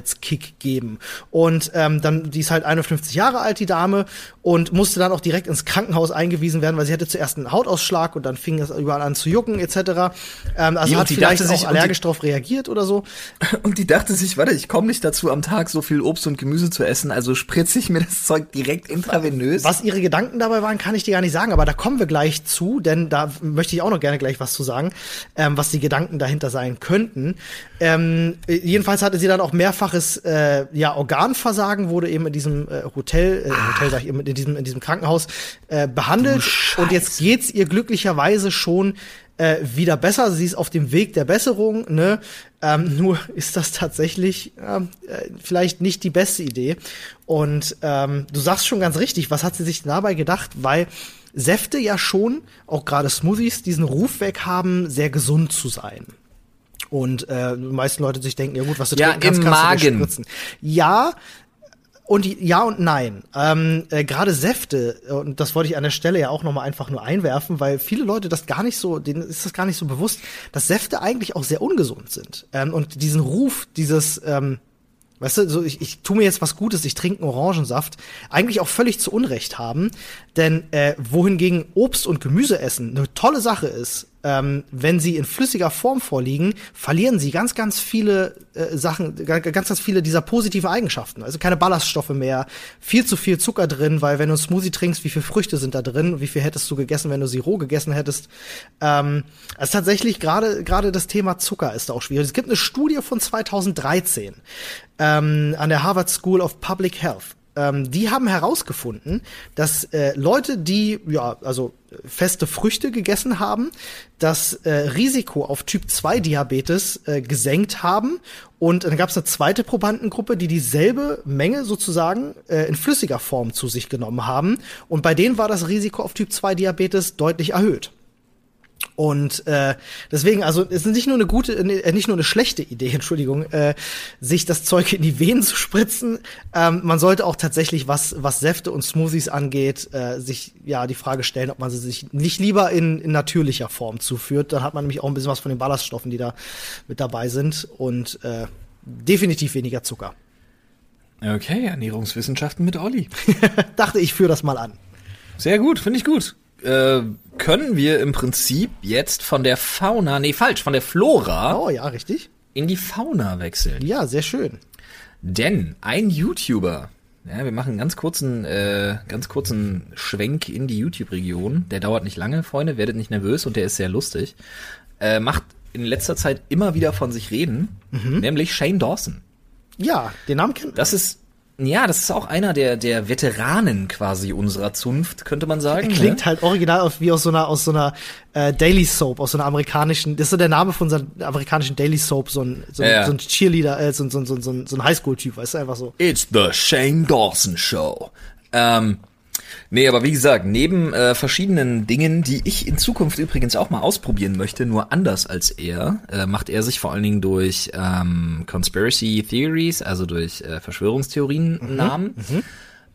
S2: Freiheitskick geben. Und ähm, dann, die ist halt 51 Jahre alt, die Dame, und musste dann auch direkt ins Krankenhaus eingewiesen werden, weil sie hatte zuerst einen Hautausschlag und dann fing es überall an zu jucken etc. Ähm, also
S1: Ja,
S2: hat vielleicht
S1: dachte sich-
S2: auch
S1: und die-
S2: allergisch drauf reagiert oder so.
S1: Und die dachte sich, warte, ich komme nicht dazu, am Tag so viel Obst und Gemüse zu essen, also spritze ich mir das Zeug direkt intravenös.
S2: Was ihre Gedanken dabei waren, kann ich dir gar nicht sagen, aber da kommen wir gleich zu, denn da möchte ich auch noch gerne gleich was zu sagen, ähm, was die Gedanken dahinter sein könnten. Ähm, äh, jedenfalls hatte sie dann auch mehrfaches äh, ja, Organversagen, wurde eben in diesem äh, Hotel, äh, Hotel sag ich, in diesem, in diesem Krankenhaus äh, behandelt. Und jetzt geht's ihr glücklicherweise schon äh, wieder besser. Sie ist auf dem Weg der Besserung, ne? Ähm, nur ist das tatsächlich ähm, äh, vielleicht nicht die beste Idee. Und ähm, du sagst schon ganz richtig, was hat sie sich dabei gedacht? Weil Säfte ja schon, auch gerade Smoothies, diesen Ruf weg haben, sehr gesund zu sein. Und äh, die meisten Leute sich denken, ja gut, was du
S1: Ja,
S2: trinken kannst,
S1: im
S2: kannst du
S1: Magen.
S2: spritzen. Ja, und ja und nein. Ähm, äh, Gerade Säfte, und das wollte ich an der Stelle ja auch noch mal einfach nur einwerfen, weil viele Leute das gar nicht so, denen ist das gar nicht so bewusst, dass Säfte eigentlich auch sehr ungesund sind. Ähm, und diesen Ruf, dieses, ähm, weißt du, so ich, ich tu mir jetzt was Gutes, ich trinke einen Orangensaft, eigentlich auch völlig zu Unrecht haben. Denn äh, wohingegen Obst und Gemüse essen eine tolle Sache ist, ähm, wenn sie in flüssiger Form vorliegen, verlieren sie ganz, ganz viele äh, Sachen, ga- ganz, ganz viele dieser positiven Eigenschaften. Also keine Ballaststoffe mehr, viel zu viel Zucker drin, weil wenn du einen Smoothie trinkst, wie viele Früchte sind da drin, wie viel hättest du gegessen, wenn du sie roh gegessen hättest. Ähm, also tatsächlich gerade gerade das Thema Zucker ist auch schwierig. Es gibt eine Studie von 2013 ähm, an der Harvard School of Public Health. Ähm, die haben herausgefunden, dass äh, Leute, die ja also feste Früchte gegessen haben, das äh, Risiko auf Typ 2 Diabetes äh, gesenkt haben. Und dann gab es eine zweite Probandengruppe, die dieselbe Menge sozusagen äh, in flüssiger Form zu sich genommen haben. Und bei denen war das Risiko auf Typ 2 Diabetes deutlich erhöht. Und äh, deswegen, also es ist nicht nur eine gute, äh, nicht nur eine schlechte Idee, Entschuldigung, äh, sich das Zeug in die Venen zu spritzen. Ähm, man sollte auch tatsächlich, was was Säfte und Smoothies angeht, äh, sich ja die Frage stellen, ob man sie sich nicht lieber in, in natürlicher Form zuführt. Dann hat man nämlich auch ein bisschen was von den Ballaststoffen, die da mit dabei sind und äh, definitiv weniger Zucker.
S1: Okay, Ernährungswissenschaften mit Olli.
S2: Dachte ich, führe das mal an.
S1: Sehr gut, finde ich gut. Äh, können wir im Prinzip jetzt von der Fauna, nee, falsch, von der Flora
S2: Oh ja, richtig.
S1: in die Fauna wechseln.
S2: Ja, sehr schön.
S1: Denn ein YouTuber, ja, wir machen einen ganz kurzen, äh, ganz kurzen Schwenk in die YouTube-Region. Der dauert nicht lange, Freunde, werdet nicht nervös und der ist sehr lustig. Äh, macht in letzter Zeit immer wieder von sich reden, nämlich Shane Dawson.
S2: Ja, den Namen kennt
S1: Das ist, ja, das ist auch einer der, der Veteranen quasi unserer Zunft, könnte man sagen.
S2: Klingt
S1: ne?
S2: halt original aus, wie aus so einer, aus so einer äh, Daily Soap, aus so einer amerikanischen, das ist so der Name von so einer amerikanischen Daily Soap, so ein, so ein,
S1: Ja,
S2: so ein Cheerleader, äh, so, ein- so, ein- so, ein- so, ein- so ein Highschool-Typ, weißt du, einfach so.
S1: It's the Shane Dawson Show. Ähm, nee, aber wie gesagt, neben äh, verschiedenen Dingen, die ich in Zukunft übrigens auch mal ausprobieren möchte, nur anders als er, äh, macht er sich vor allen Dingen durch ähm, Conspiracy Theories, also durch äh, Verschwörungstheorien Namen.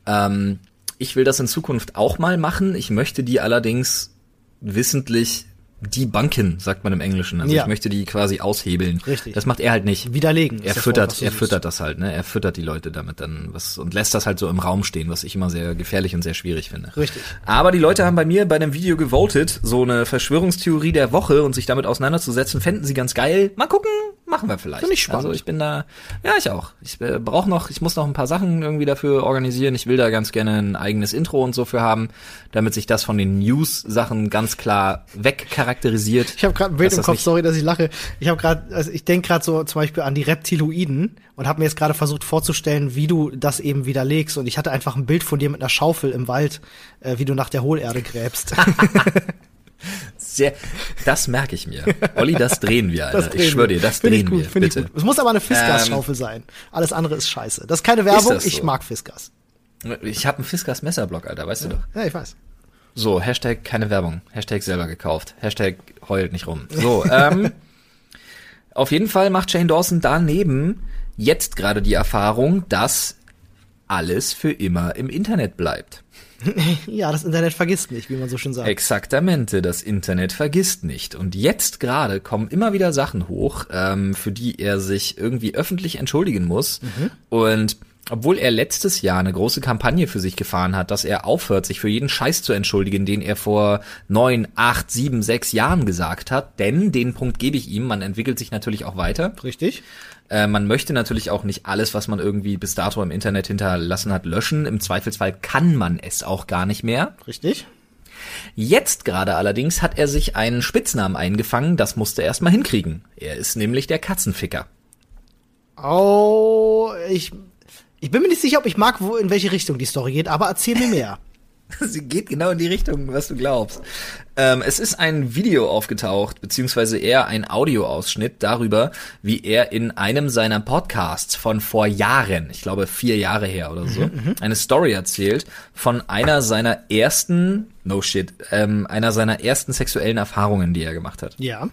S1: Ähm, ich will das in Zukunft auch mal machen. Ich möchte die allerdings wissentlich debunken, sagt man im Englischen. Also
S2: Ja.
S1: ich möchte die quasi aushebeln.
S2: Richtig.
S1: Das macht er halt nicht.
S2: Widerlegen.
S1: Er füttert,
S2: Wort,
S1: er füttert das halt, ne? Er füttert die Leute damit dann was und lässt das halt so im Raum stehen, was ich immer sehr gefährlich und sehr schwierig finde.
S2: Richtig.
S1: Aber die Leute haben bei mir bei dem Video gewotet, so eine Verschwörungstheorie der Woche und sich damit auseinanderzusetzen, fänden sie ganz geil. Mal gucken, machen wir vielleicht.
S2: Finde ich spannend.
S1: Also ich bin da, ja ich auch. Ich äh, brauche noch, ich muss noch ein paar Sachen irgendwie dafür organisieren. Ich will da ganz gerne ein eigenes Intro und so für haben, damit sich das von den News-Sachen ganz klar wegcharakterisiert.
S2: Ich habe gerade ein Bild im Kopf, sorry, dass ich lache. Ich habe gerade, also ich denke gerade so zum Beispiel an die Reptiloiden und habe mir jetzt gerade versucht vorzustellen, wie du das eben widerlegst. Und ich hatte einfach ein Bild von dir mit einer Schaufel im Wald, äh, wie du nach der Hohlerde gräbst.
S1: Sehr, das merke ich mir. Olli, das drehen wir, Alter.
S2: Drehen
S1: ich schwöre dir, das
S2: Find
S1: drehen
S2: gut,
S1: wir, bitte.
S2: Es muss aber eine
S1: Ähm,
S2: Fiskas-Schaufel sein. Alles andere ist scheiße. Das ist keine Werbung,
S1: das so?
S2: ich mag Fiskas.
S1: Ich habe einen Fiskas Messerblock, Alter, weißt du doch.
S2: Ja, ich weiß.
S1: So, Hashtag keine Werbung. Hashtag selber gekauft. Hashtag heult nicht rum. So, ähm, auf jeden Fall macht Shane Dawson daneben jetzt gerade die Erfahrung, dass alles für immer im Internet bleibt.
S2: ja, das Internet vergisst nicht, wie man so schön sagt.
S1: Exaktamente, das Internet vergisst nicht. Und jetzt gerade kommen immer wieder Sachen hoch, ähm, für die er sich irgendwie öffentlich entschuldigen muss. Mhm. Und obwohl er letztes Jahr eine große Kampagne für sich gefahren hat, dass er aufhört, sich für jeden Scheiß zu entschuldigen, den er vor neun, acht, sieben, sechs Jahren gesagt hat. Denn den Punkt gebe ich ihm, man entwickelt sich natürlich auch weiter.
S2: Richtig.
S1: Äh, man möchte natürlich auch nicht alles, was man irgendwie bis dato im Internet hinterlassen hat, löschen. Im Zweifelsfall kann man es auch gar nicht mehr.
S2: Richtig.
S1: Jetzt gerade allerdings hat er sich einen Spitznamen eingefangen, das musste er erstmal hinkriegen. Er ist nämlich der Katzenficker.
S2: Oh, ich, ich bin mir nicht sicher, ob ich mag, wo, in welche Richtung die Story geht, aber erzähl mir mehr.
S1: Sie geht genau in die Richtung, was du glaubst. Ähm, es ist ein Video aufgetaucht, beziehungsweise eher ein Audioausschnitt darüber, wie er in einem seiner Podcasts von vor Jahren, ich glaube vier Jahre her oder so, mhm, mhm. eine Story erzählt von einer seiner ersten, no shit, ähm, einer seiner ersten sexuellen Erfahrungen, die er gemacht hat.
S2: Ja.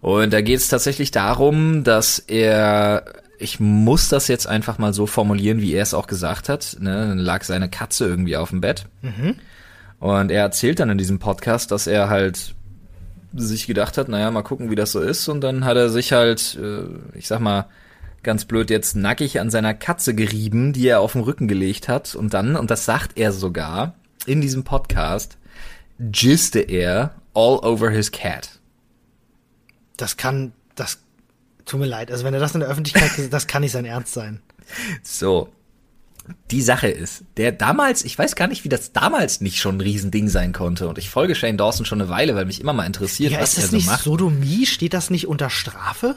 S1: Und da geht es tatsächlich darum, dass er ich muss das jetzt einfach mal so formulieren, wie er es auch gesagt hat. Ne? Dann lag seine Katze irgendwie auf dem Bett. Mhm. Und er erzählt dann in diesem Podcast, dass er halt sich gedacht hat, naja, mal gucken, wie das so ist. Und dann hat er sich halt, äh, ich sag mal, ganz blöd jetzt nackig an seiner Katze gerieben, die er auf den Rücken gelegt hat. Und dann, und das sagt er sogar in diesem Podcast, giste er all over his cat.
S2: Das kann, das Tut mir leid. Also wenn er das in der Öffentlichkeit, das kann nicht sein Ernst sein.
S1: So. Die Sache ist, der damals, ich weiß gar nicht, wie das damals nicht schon ein Riesending sein konnte. Und ich folge Shane Dawson schon eine Weile, weil mich immer mal interessiert, ja, was
S2: ist das
S1: er so
S2: nicht
S1: macht.
S2: Sodomie? Steht das nicht unter Strafe?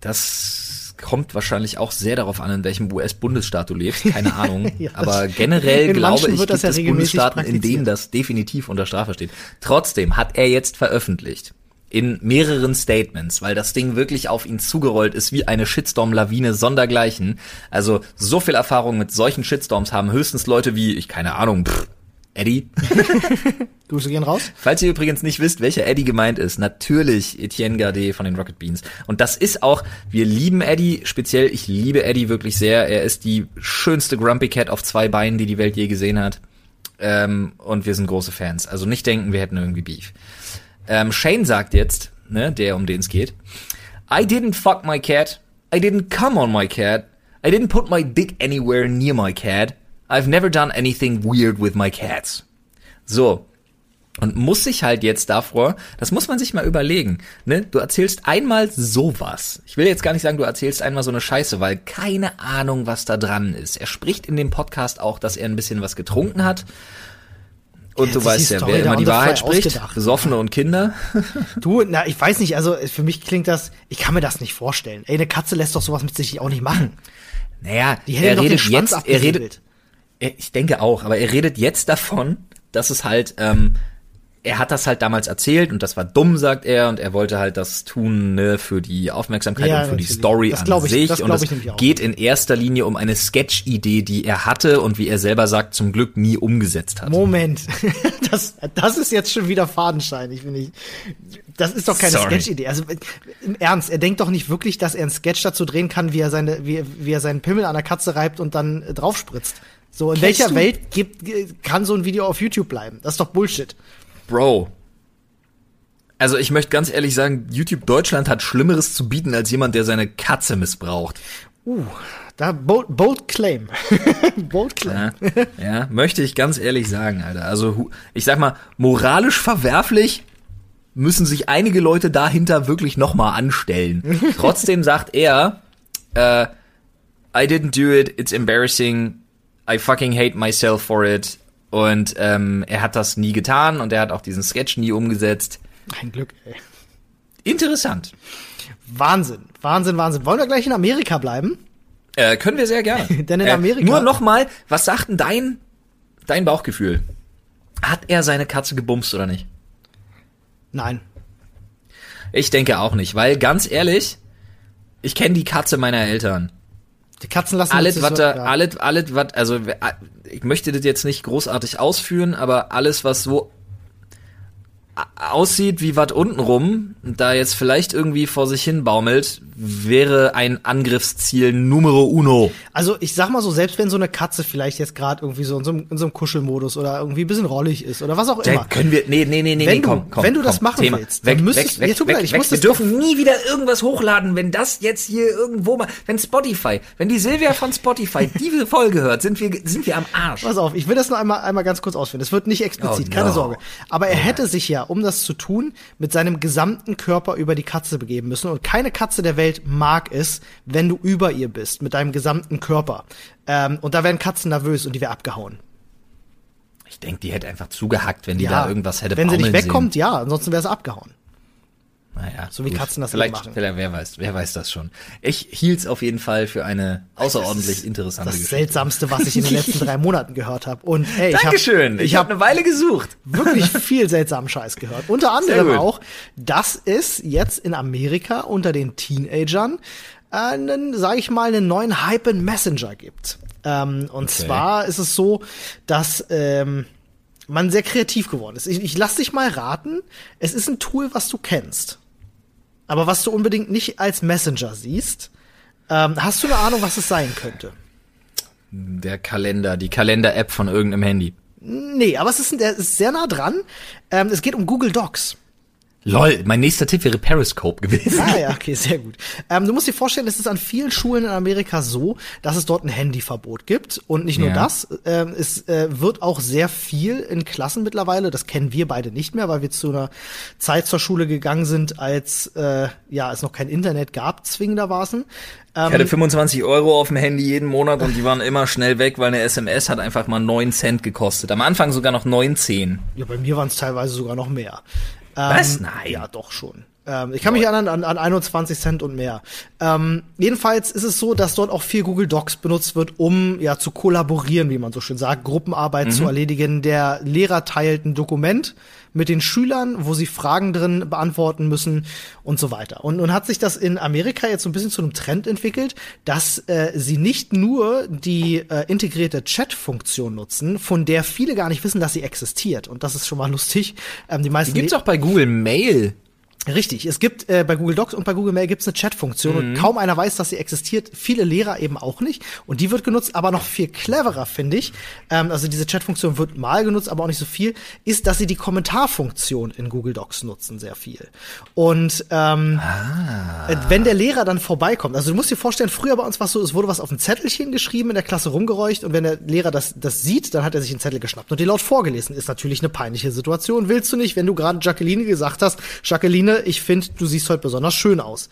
S1: Das kommt wahrscheinlich auch sehr darauf an, in welchem US-Bundesstaat du lebst, keine Ahnung. ja, Aber generell glaube ich, gibt ja es Bundesstaaten, in denen das definitiv unter Strafe steht. Trotzdem hat er jetzt veröffentlicht, in mehreren Statements, weil das Ding wirklich auf ihn zugerollt ist wie eine Shitstorm-Lawine sondergleichen. Also so viel Erfahrung mit solchen Shitstorms haben höchstens Leute wie, ich keine Ahnung, pff, Eddie.
S2: Grüße gehen raus.
S1: Falls ihr übrigens nicht wisst, welcher Eddie gemeint ist, natürlich Etienne Gardet von den Rocket Beans. Und das ist auch, wir lieben Eddie, speziell ich liebe Eddie wirklich sehr. Er ist die schönste Grumpy Cat auf zwei Beinen, die die Welt je gesehen hat. Ähm, und wir sind große Fans. Also nicht denken, wir hätten irgendwie Beef. Ähm, Shane sagt jetzt, ne, der um den es geht, I didn't fuck my cat. I didn't come on my cat. I didn't put my dick anywhere near my cat. I've never done anything weird with my cats. So. Und muss sich halt jetzt davor, das muss man sich mal überlegen, ne? Du erzählst einmal sowas. Ich will jetzt gar nicht sagen, du erzählst einmal so eine Scheiße, weil keine Ahnung, was da dran ist. Er spricht in dem Podcast auch, dass er ein bisschen was getrunken hat und du weißt ja, wer immer die Wahrheit spricht, Besoffene und Kinder.
S2: Du, na, ich weiß nicht, also für mich klingt das, ich kann mir das nicht vorstellen. Ey, eine Katze lässt doch sowas mit sich auch nicht machen.
S1: Naja, die er redet jetzt, er redet, ich denke auch, aber er redet jetzt davon, dass es halt ähm, er hat das halt damals erzählt und das war dumm, sagt er, und er wollte halt das tun ne, für die Aufmerksamkeit ja, und für natürlich. die Story
S2: das
S1: an
S2: ich,
S1: sich. und es geht in erster Linie um eine Sketch-Idee, die er hatte und wie er selber sagt, zum Glück nie umgesetzt hat.
S2: Moment, das, das ist jetzt schon wieder fadenscheinig, finde ich. Das ist doch keine Sketch-Idee. Also im Ernst, er denkt doch nicht wirklich, dass er einen Sketch dazu drehen kann, wie er seine, wie, wie er seinen Pimmel an der Katze reibt und dann äh, draufspritzt. So, in Kennst welcher Welt gibt, kann so ein Video auf YouTube bleiben? Das ist doch Bullshit.
S1: Bro. Also ich möchte ganz ehrlich sagen, YouTube Deutschland hat Schlimmeres zu bieten als jemand, der seine Katze missbraucht.
S2: Uh, da bold, bold claim.
S1: bold claim. Ja, ja, möchte ich ganz ehrlich sagen, Alter. Also ich sag mal, moralisch verwerflich müssen sich einige Leute dahinter wirklich nochmal anstellen. Trotzdem sagt er, äh, I didn't do it, it's embarrassing, I fucking hate myself for it. Und ähm, er hat das nie getan und er hat auch diesen Sketch nie umgesetzt.
S2: Ein Glück, ey.
S1: Interessant.
S2: Wahnsinn, Wahnsinn, Wahnsinn. Wollen wir gleich in Amerika bleiben?
S1: Äh, können wir sehr gerne.
S2: Denn in äh, Amerika.
S1: Nur nochmal, was sagt denn dein, dein Bauchgefühl? Hat er seine Katze gebumst oder nicht?
S2: Nein.
S1: Ich denke auch nicht, weil ganz ehrlich, ich kenne die Katze meiner Eltern.
S2: Die Katzen lassen
S1: alles, was so, ja. alles, alles, was, also ich möchte das jetzt nicht großartig ausführen, aber alles, was so aussieht wie was untenrum, da jetzt vielleicht irgendwie vor sich hin baumelt, wäre ein Angriffsziel Numero uno.
S2: Also ich sag mal so, selbst wenn so eine Katze vielleicht jetzt gerade irgendwie so in so, einem, in so einem Kuschelmodus oder irgendwie ein bisschen rollig ist oder was auch immer.
S1: Dann können wir, nee, nee, nee, nee,
S2: wenn du,
S1: komm, komm.
S2: Wenn du das
S1: komm,
S2: machen
S1: Thema.
S2: willst,
S1: weg,
S2: dann müsstest
S1: weg,
S2: ja, tut mir
S1: weg,
S2: leid, ich
S1: weg,
S2: muss
S1: Wir
S2: das doch-
S1: dürfen nie wieder irgendwas hochladen, wenn das jetzt hier irgendwo mal, wenn Spotify, wenn die Silvia von Spotify diese Folge hört, sind wir, sind wir am Arsch.
S2: Pass auf, ich will das noch einmal, einmal ganz kurz ausführen. Es wird nicht explizit,
S1: Oh,
S2: keine
S1: no.
S2: Sorge. Aber er hätte sich ja, um das zu tun, mit seinem gesamten Körper über die Katze begeben müssen. Und keine Katze der Welt mag es, wenn du über ihr bist, mit deinem gesamten Körper. Ähm, und da werden Katzen nervös und die wäre abgehauen.
S1: Ich denke, die hätte einfach zugehackt, wenn die da irgendwas hätte
S2: Wenn sie nicht wegkommt, ja, ansonsten wäre sie abgehauen.
S1: Naja,
S2: So wie Katzen das
S1: vielleicht,
S2: machen.
S1: Vielleicht, wer weiß, wer weiß das schon. Ich hielt's auf jeden Fall für eine außerordentlich interessante
S2: Das
S1: Geschichte.
S2: Seltsamste, was ich in den letzten drei Monaten gehört habe. Und hey,
S1: Dankeschön. Ich, habe
S2: hab
S1: eine Weile gesucht.
S2: wirklich viel seltsamen Scheiß gehört. Unter anderem
S1: gut.
S2: auch, dass es jetzt in Amerika unter den Teenagern einen, sage ich mal, einen neuen Hype in Messenger gibt. Ähm, und
S1: Okay.
S2: zwar ist es so, dass ähm, man sehr kreativ geworden ist. Ich, ich lass dich mal raten. Es ist ein Tool, was du kennst, aber was du unbedingt nicht als Messenger siehst. Ähm, hast du eine Ahnung, was es sein könnte?
S1: Der Kalender, die Kalender-App von irgendeinem Handy.
S2: Nee, aber es ist, es ist sehr nah dran. Ähm, es geht um Google Docs.
S1: Lol, mein nächster Tipp wäre Periscope gewesen.
S2: Ah ja, okay, sehr gut. Ähm, du musst dir vorstellen, es ist an vielen Schulen in Amerika so, dass es dort ein Handyverbot gibt. Und nicht nur
S1: Ja.
S2: das, ähm, es äh, wird auch sehr viel in Klassen mittlerweile, das kennen wir beide nicht mehr, weil wir zu einer Zeit zur Schule gegangen sind, als äh, ja es noch kein Internet gab, zwingendermaßen. Ähm,
S1: Ich hatte 25 Euro auf dem Handy jeden Monat und die waren immer schnell weg, weil eine SMS hat einfach mal 9 Cent gekostet. Am Anfang sogar noch 19.
S2: Ja, bei mir waren es teilweise sogar noch mehr.
S1: Was?
S2: Ähm,
S1: Nein.
S2: Ja, doch schon. Ähm, ich kann mich erinnern an, an 21 Cent und mehr. Ähm, jedenfalls ist es so, dass dort auch viel Google Docs benutzt wird, um ja zu kollaborieren, wie man so schön sagt, Gruppenarbeit zu erledigen. Der Lehrer teilt ein Dokument mit den Schülern, wo sie Fragen drin beantworten müssen und so weiter. Und nun hat sich das in Amerika jetzt so ein bisschen zu einem Trend entwickelt, dass äh, sie nicht nur die äh, integrierte Chat-Funktion nutzen, von der viele gar nicht wissen, dass sie existiert. Und das ist schon mal lustig. Ähm, die meisten
S1: Die gibt's auch bei Google Mail.
S2: Richtig, es gibt äh, bei Google Docs und bei Google Mail gibt's eine Chat-Funktion und kaum einer weiß, dass sie existiert. Viele Lehrer eben auch nicht und die wird genutzt, aber noch viel cleverer finde ich. Ähm, also diese Chat-Funktion wird mal genutzt, aber auch nicht so viel. Ist, dass sie die Kommentarfunktion in Google Docs nutzen sehr viel. Und ähm, äh, wenn der Lehrer dann vorbeikommt, also du musst dir vorstellen, früher bei uns war es so, es wurde was auf ein Zettelchen geschrieben in der Klasse rumgeräucht und wenn der Lehrer das, das sieht, dann hat er sich einen Zettel geschnappt und die laut vorgelesen. Ist natürlich eine peinliche Situation. Willst du nicht, wenn du gerade Jacqueline gesagt hast, Jacqueline, ich finde, du siehst heute besonders schön aus.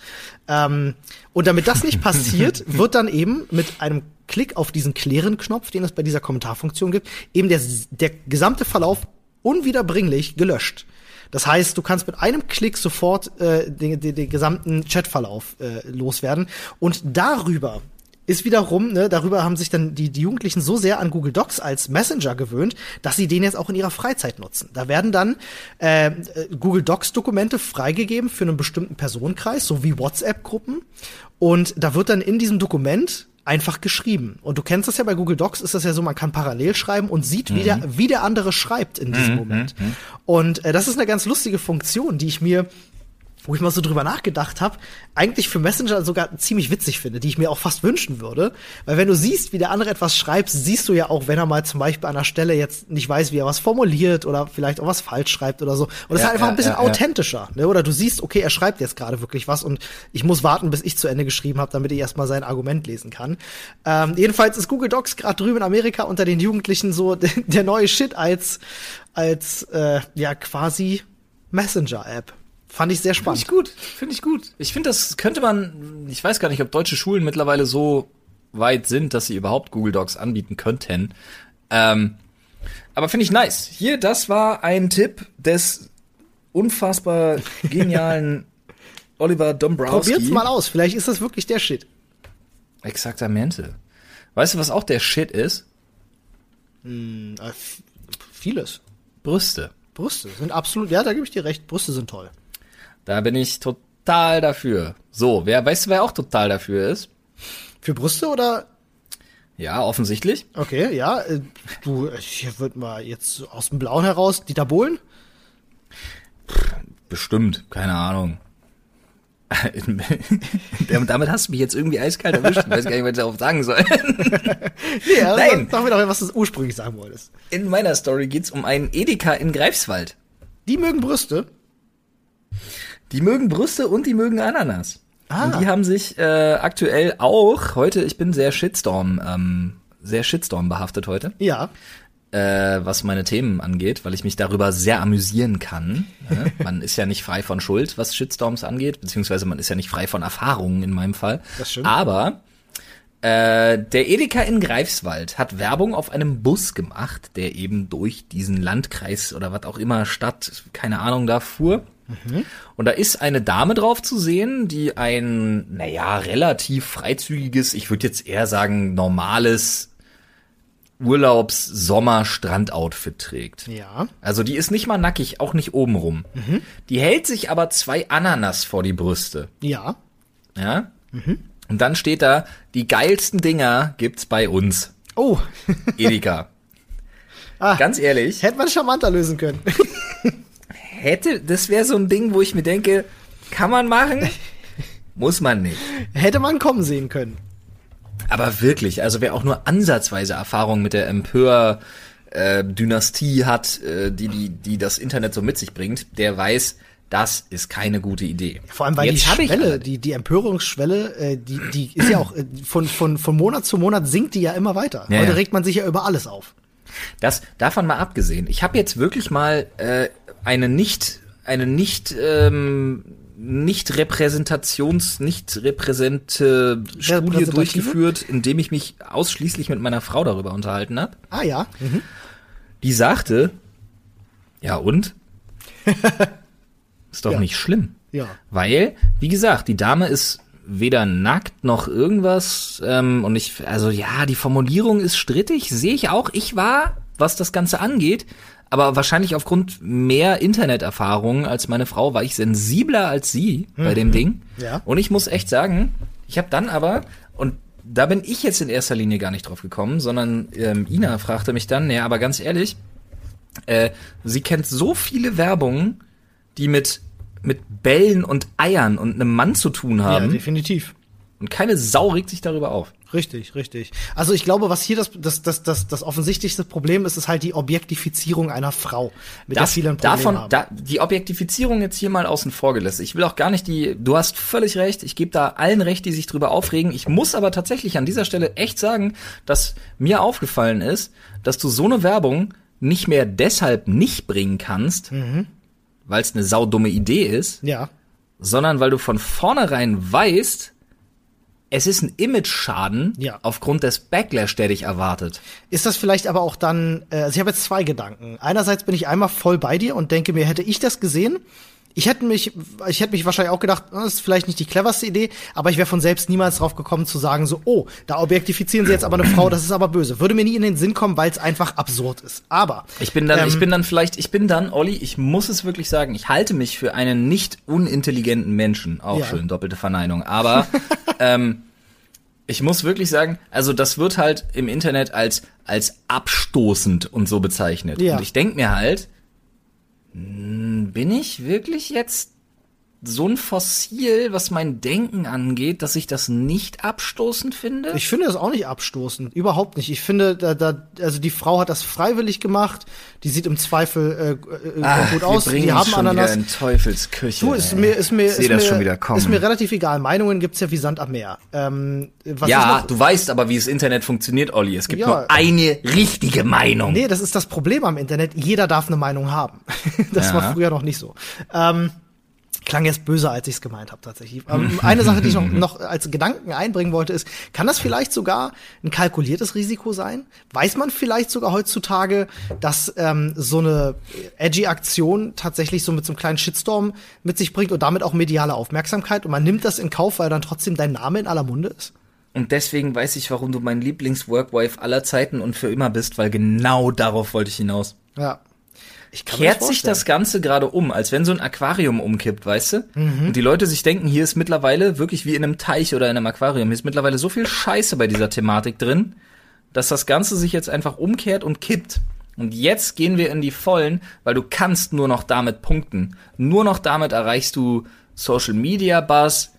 S2: Ähm, und damit das nicht passiert, wird dann eben mit einem Klick auf diesen Klären-Knopf, den es bei dieser Kommentarfunktion gibt, eben der, der gesamte Verlauf unwiederbringlich gelöscht. Das heißt, du kannst mit einem Klick sofort äh, den, den, den gesamten Chatverlauf äh, loswerden. Und darüber ist wiederum, ne, darüber haben sich dann die, die Jugendlichen so sehr an Google Docs als Messenger gewöhnt, dass sie den jetzt auch in ihrer Freizeit nutzen. Da werden dann äh, äh, Google Docs Dokumente freigegeben für einen bestimmten Personenkreis, so wie WhatsApp-Gruppen. Und da wird dann in diesem Dokument einfach geschrieben. Und du kennst das ja bei Google Docs, ist das ja so, man kann parallel schreiben und sieht, wie, der, wie der andere schreibt in diesem Moment. Und äh, das ist eine ganz lustige Funktion, die ich mir wo ich mal so drüber nachgedacht habe, eigentlich für Messenger sogar ziemlich witzig finde, die ich mir auch fast wünschen würde. Weil wenn du siehst, wie der andere etwas schreibt, siehst du ja auch, wenn er mal zum Beispiel an einer Stelle jetzt nicht weiß, wie er was formuliert oder vielleicht auch was falsch schreibt oder so. Und das
S1: Ja,
S2: ist einfach
S1: ja,
S2: ein bisschen
S1: ja,
S2: authentischer. Ne? Oder du siehst, okay, er schreibt jetzt gerade wirklich was und ich muss warten, bis ich zu Ende geschrieben habe, damit ich erstmal sein Argument lesen kann. Ähm, jedenfalls ist Google Docs gerade drüben in Amerika unter den Jugendlichen so der, der neue Shit als, als äh, ja quasi Messenger-App. Fand ich sehr
S1: Finde
S2: spannend.
S1: ich gut, finde ich gut. Ich finde, das könnte man, ich weiß gar nicht, ob deutsche Schulen mittlerweile so weit sind, dass sie überhaupt Google Docs anbieten könnten. Ähm, aber finde ich nice. Hier, das war ein Tipp des unfassbar genialen Oliver Dombrowski.
S2: Probiert's mal aus, vielleicht ist das wirklich der Shit.
S1: Exaktamente. Weißt du, was auch der Shit ist?
S2: Äh, f- vieles.
S1: Brüste.
S2: Brüste sind absolut, ja, da gebe ich dir recht, Brüste sind toll.
S1: Da bin ich total dafür. So, wer, weißt du, wer auch total dafür ist?
S2: Für Brüste oder?
S1: Ja, offensichtlich.
S2: Okay, ja, äh, du, hier wird mal jetzt aus dem Blauen heraus, Dieter Bohlen?
S1: Bestimmt, keine Ahnung. Damit hast du mich jetzt irgendwie eiskalt erwischt. Ich weiß gar nicht, was ich darauf sagen soll.
S2: nee, also Nein. Sag mir doch, was du ursprünglich sagen wolltest.
S1: In meiner Story geht's um einen Edeka in Greifswald.
S2: Die mögen Brüste?
S1: Die mögen Brüste und die mögen Ananas. Ah. Und die haben sich äh, aktuell auch heute, ich bin sehr Shitstorm, ähm, sehr Shitstorm behaftet heute.
S2: Ja
S1: äh, was meine Themen angeht, weil ich mich darüber sehr amüsieren kann. Ne? man ist ja nicht frei von Schuld, was Shitstorms angeht, beziehungsweise man ist ja nicht frei von Erfahrungen in meinem Fall.
S2: Das stimmt.
S1: Aber äh, der Edeka in Greifswald hat Werbung auf einem Bus gemacht, der eben durch diesen Landkreis oder was auch immer Stadt, keine Ahnung, da fuhr. Mhm. Und da ist eine Dame drauf zu sehen, die ein, naja, relativ freizügiges, ich würde jetzt eher sagen, normales Urlaubs-Sommer-Strand-Outfit trägt.
S2: Ja.
S1: Also die ist nicht mal nackig, auch nicht obenrum. Mhm. Die hält sich aber zwei Ananas vor die Brüste.
S2: Ja.
S1: Ja. Mhm. Und dann steht da, die geilsten Dinger gibt's bei uns.
S2: Oh.
S1: Edeka. ah, Ganz ehrlich.
S2: Hätte man charmanter lösen können.
S1: hätte, das wäre so ein Ding, wo ich mir denke, kann man machen? Muss man nicht.
S2: Hätte man kommen sehen können.
S1: Aber wirklich, also wer auch nur ansatzweise Erfahrung mit der Empör äh, Dynastie hat, äh, die, die, die das Internet so mit sich bringt, der weiß, das ist keine gute Idee.
S2: Vor allem, weil Jetzt die Schwelle, die, die Empörungsschwelle, äh, die, die ist ja auch äh, von, von, von Monat zu Monat sinkt die ja immer weiter. Ja, Heute regt man sich ja über alles auf.
S1: Das davon mal abgesehen. Ich habe jetzt wirklich mal äh, eine nicht eine nicht ähm, nicht Repräsentations, nicht repräsente Studie durchgeführt, indem ich mich ausschließlich mit meiner Frau darüber unterhalten habe.
S2: Ah ja. Mhm.
S1: Die sagte, ja und? ist doch ja. nicht schlimm.
S2: Ja.
S1: Weil, wie gesagt, die Dame ist weder nackt noch irgendwas. Ähm, und ich, also ja, die Formulierung ist strittig, sehe ich auch. Ich war, was das Ganze angeht, aber wahrscheinlich aufgrund mehr Interneterfahrung als meine Frau war ich sensibler als sie mhm. bei dem Ding.
S2: Ja.
S1: Und ich muss echt sagen, ich habe dann aber, und da bin ich jetzt in erster Linie gar nicht drauf gekommen, sondern ähm, Ina fragte mich dann, ja, aber ganz ehrlich, äh, sie kennt so viele Werbungen, die mit, mit Bällen und Eiern und einem Mann zu tun haben. Ja,
S2: definitiv.
S1: Und keine Sau regt sich darüber auf.
S2: Richtig, richtig. Also ich glaube, was hier das, das, das, das, das offensichtlichste Problem ist, ist halt die Objektifizierung einer Frau,
S1: mit das, der vielen Probleme davon, haben. Da, die Objektifizierung jetzt hier mal außen vor gelassen. Ich will auch gar nicht die, du hast völlig recht, ich gebe da allen recht, die sich drüber aufregen. Ich muss aber tatsächlich an dieser Stelle echt sagen, dass mir aufgefallen ist, dass du so eine Werbung nicht mehr deshalb nicht bringen kannst, mhm. weil es eine saudumme Idee ist,
S2: ja.
S1: sondern weil du von vornherein weißt, es ist ein Image-Schaden
S2: ja.
S1: aufgrund des Backlash, der dich erwartet.
S2: Ist das vielleicht aber auch dann, äh, also ich habe jetzt zwei Gedanken. Einerseits bin ich einmal voll bei dir und denke mir, hätte ich das gesehen, ich hätte mich, ich hätte mich wahrscheinlich auch gedacht, das ist vielleicht nicht die cleverste Idee, aber ich wäre von selbst niemals drauf gekommen zu sagen so, oh, da objektifizieren sie jetzt aber eine Frau, das ist aber böse. Würde mir nie in den Sinn kommen, weil es einfach absurd ist. Aber
S1: ich bin dann, ähm, ich bin dann vielleicht, ich bin dann, Olli, ich muss es wirklich sagen, ich halte mich für einen nicht unintelligenten Menschen. Auch ja. schön doppelte Verneinung. Aber ähm, ich muss wirklich sagen, also das wird halt im Internet als als abstoßend und so bezeichnet. Ja. Und ich denk mir halt, bin ich wirklich jetzt so ein Fossil, was mein Denken angeht, dass ich das nicht abstoßend finde?
S2: Ich finde das auch nicht abstoßend, überhaupt nicht. Ich finde, da, da, also die Frau hat das freiwillig gemacht. Die sieht im Zweifel äh, äh,
S1: Ach,
S2: gut aus.
S1: Die haben schon Ananas. Wieder in Teufelsküche.
S2: Du, ist mir, ist mir, ist
S1: mir,
S2: schon
S1: wieder kommen.
S2: ist mir relativ egal. Meinungen gibt's ja wie Sand am Meer. Ähm,
S1: ja, du weißt aber, wie das Internet funktioniert, Olli. Es gibt ja, nur eine richtige Meinung.
S2: Nee, das ist das Problem am Internet. Jeder darf eine Meinung haben. das ja. war früher noch nicht so. Ähm, Klang jetzt böser, als ich es gemeint habe tatsächlich. Ähm, eine Sache, die ich noch, noch als Gedanken einbringen wollte, ist, kann das vielleicht sogar ein kalkuliertes Risiko sein? Weiß man vielleicht sogar heutzutage, dass ähm, so eine edgy Aktion tatsächlich so mit so einem kleinen Shitstorm mit sich bringt und damit auch mediale Aufmerksamkeit und man nimmt das in Kauf, weil dann trotzdem dein Name in aller Munde ist?
S1: Und deswegen weiß ich, warum du mein Lieblings-Workwife aller Zeiten und für immer bist, weil genau darauf wollte ich hinaus.
S2: Ja,
S1: kehrt sich das Ganze gerade um, als wenn so ein Aquarium umkippt, weißt du? Mhm. Und die Leute sich denken, hier ist mittlerweile wirklich wie in einem Teich oder in einem Aquarium, hier ist mittlerweile so viel Scheiße bei dieser Thematik drin, dass das Ganze sich jetzt einfach umkehrt und kippt. Und jetzt gehen wir in die Vollen, weil du kannst nur noch damit punkten. Nur noch damit erreichst du Social Media Buzz,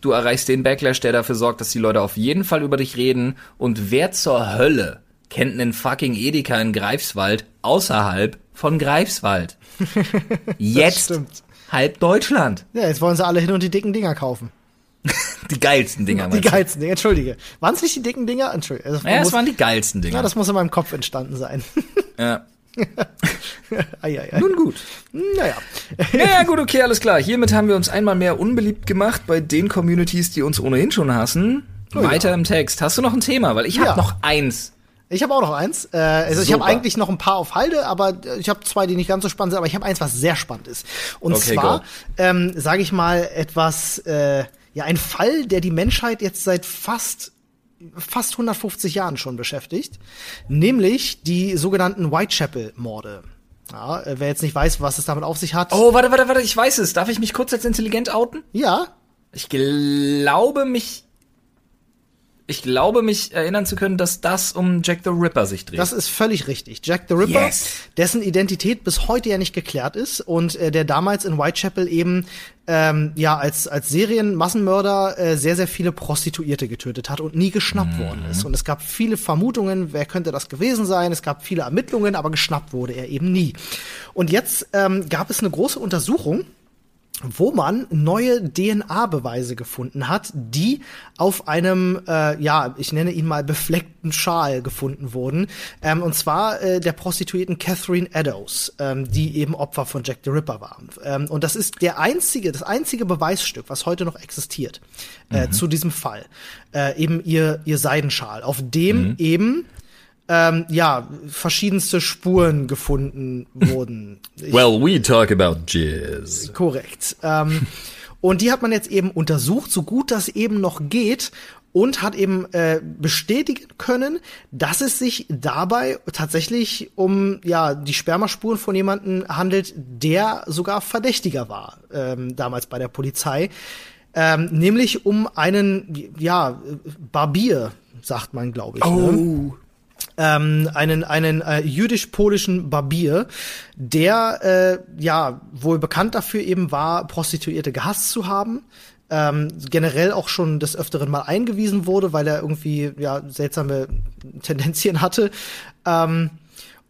S1: du erreichst den Backlash, der dafür sorgt, dass die Leute auf jeden Fall über dich reden. Und wer zur Hölle kennt einen fucking Edeka in Greifswald außerhalb von Greifswald? Jetzt halb Deutschland.
S2: Ja, jetzt wollen sie alle hin und die dicken Dinger kaufen.
S1: Die geilsten Dinger.
S2: Die
S1: meinst du?
S2: geilsten Dinger, entschuldige. Waren es nicht die dicken Dinger? Entschuldige. Das,
S1: Ja,
S2: muss,
S1: es waren die geilsten Dinger.
S2: ja, das muss in meinem Kopf entstanden sein.
S1: ja.
S2: ei, ei, ei.
S1: Nun gut.
S2: Naja.
S1: Ja, ja, gut, okay, alles klar. Hiermit haben wir uns einmal mehr unbeliebt gemacht bei den Communities, die uns ohnehin schon hassen.
S2: Oh ja.
S1: Weiter im Text. Hast du noch ein Thema? Weil ich habe
S2: Ja.
S1: noch eins.
S2: Ich habe auch noch eins. Äh, also ich habe eigentlich noch ein paar auf Halde, aber äh, ich habe zwei, die nicht ganz so spannend sind. Aber ich habe eins, was sehr spannend ist. Und
S1: Okay,
S2: zwar,
S1: go.
S2: ähm, sage ich mal, etwas, äh, ja, ein Fall, der die Menschheit jetzt seit fast fast 150 Jahren schon beschäftigt, nämlich die sogenannten Whitechapel-Morde. Ja, äh, wer jetzt nicht weiß, was es damit auf sich hat.
S1: Oh, warte, warte, warte, ich weiß es. Darf ich mich kurz als intelligent outen?
S2: Ja,
S1: Ich glaube mich. Ich glaube mich erinnern zu können, dass das um Jack the Ripper sich dreht.
S2: Das ist völlig richtig. Jack the Ripper,
S1: Yes.
S2: dessen Identität bis heute ja nicht geklärt ist und äh, der damals in Whitechapel eben ähm, ja als als Serienmassenmörder äh, sehr sehr viele Prostituierte getötet hat und nie geschnappt worden ist. Und es gab viele Vermutungen, wer könnte das gewesen sein? Es gab viele Ermittlungen, aber geschnappt wurde er eben nie. Und jetzt ähm, gab es eine große Untersuchung wo man neue DNA-Beweise gefunden hat, die auf einem, äh, ja, ich nenne ihn mal befleckten Schal gefunden wurden. Ähm, und zwar äh, der Prostituierten Catherine Eddowes, ähm, die eben Opfer von Jack the Ripper war. Ähm, und das ist der einzige, das einzige Beweisstück, was heute noch existiert äh, zu diesem Fall. Äh, eben ihr, ihr Seidenschal, auf dem eben ähm, ja, verschiedenste Spuren gefunden wurden. Ich
S1: well, we talk about jizz.
S2: Korrekt. Ähm, und die hat man jetzt eben untersucht, so gut das eben noch geht. Und hat eben äh, bestätigen können, dass es sich dabei tatsächlich um ja die Spermaspuren von jemandem handelt, der sogar Verdächtiger war ähm, damals bei der Polizei, ähm, nämlich um einen ja Barbier, sagt man, glaube ich. Ne? Ähm, einen einen äh, jüdisch-polischen Barbier, der äh, ja wohl bekannt dafür eben war, Prostituierte gehasst zu haben. Ähm, generell auch schon des Öfteren mal eingewiesen wurde, weil er irgendwie ja seltsame Tendenzien hatte. Ähm,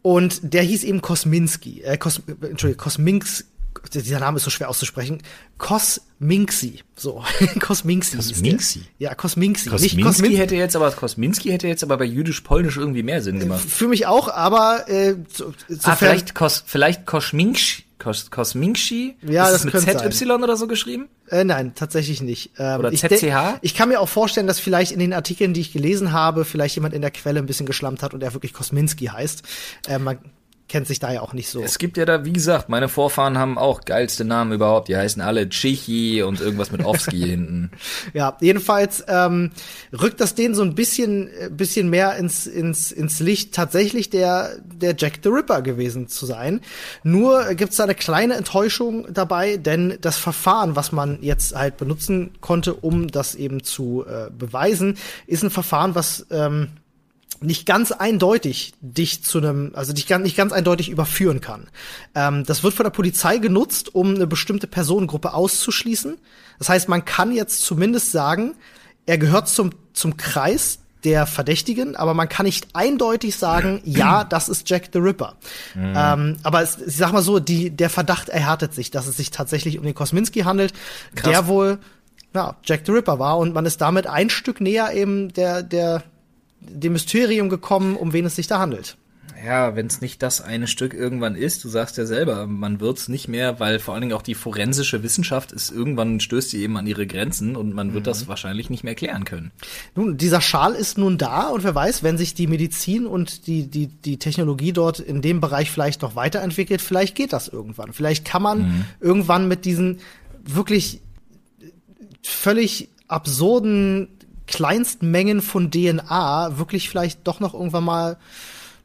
S2: und der hieß eben Kosminski, äh, Kos, Entschuldigung, Kosminks, dieser Name ist so schwer auszusprechen. Kosminksi, so Kosminksi.
S1: Kosminksi?
S2: Ja, Kosminksi. Nicht
S1: Kosminski
S2: Kosmin
S1: hätte jetzt aber Kosminski hätte jetzt aber bei jüdisch-polnisch irgendwie mehr Sinn gemacht.
S2: für mich auch, aber äh, so,
S1: Ah, vielleicht Kos, vielleicht Kosminski, Kos, Kosminski?
S2: Ja,
S1: ist
S2: das
S1: mit ZY oder so geschrieben?
S2: Äh, nein, tatsächlich nicht. Ähm,
S1: Oder
S2: ich
S1: ZCH?
S2: denk- Ich kann mir auch vorstellen, dass vielleicht in den Artikeln, die ich gelesen habe, vielleicht jemand in der Quelle ein bisschen geschlammt hat und er wirklich Kosminski heißt. Äh, man kennt sich da ja auch nicht so.
S1: Es gibt ja da, wie gesagt, meine Vorfahren haben auch geilste Namen überhaupt. Die heißen alle Tschichi und irgendwas mit Ovski hinten.
S2: Ja, jedenfalls ähm, rückt das den so ein bisschen, äh, bisschen mehr ins, ins, ins Licht, tatsächlich der, der Jack the Ripper gewesen zu sein. Nur gibt's da eine kleine Enttäuschung dabei, denn das Verfahren, was man jetzt halt benutzen konnte, um das eben zu äh, beweisen, ist ein Verfahren, was ähm, nicht ganz eindeutig dich zu einem, also dich ganz, nicht ganz eindeutig überführen kann. Ähm, das wird von der Polizei genutzt, um eine bestimmte Personengruppe auszuschließen. Das heißt, man kann jetzt zumindest sagen, er gehört zum, zum Kreis der Verdächtigen, aber man kann nicht eindeutig sagen, ja, das ist Jack the Ripper. Ähm, aber es, ich sag mal so, die, der Verdacht erhärtet sich, dass es sich tatsächlich um den Kosminski handelt,
S1: Krass.
S2: der wohl ja, Jack the Ripper war und man ist damit ein Stück näher eben der, der, dem Mysterium gekommen, um wen es sich da handelt.
S1: Ja, wenn es nicht das eine Stück irgendwann ist, du sagst ja selber, man wird's nicht mehr, weil vor allen Dingen auch die forensische Wissenschaft ist, irgendwann stößt sie eben an ihre Grenzen und man wird das wahrscheinlich nicht mehr klären können.
S2: Nun, dieser Schal ist nun da und wer weiß, wenn sich die Medizin und die, die, die Technologie dort in dem Bereich vielleicht noch weiterentwickelt, vielleicht geht das irgendwann. Vielleicht kann man irgendwann mit diesen wirklich völlig absurden Kleinstmengen von DNA wirklich vielleicht doch noch irgendwann mal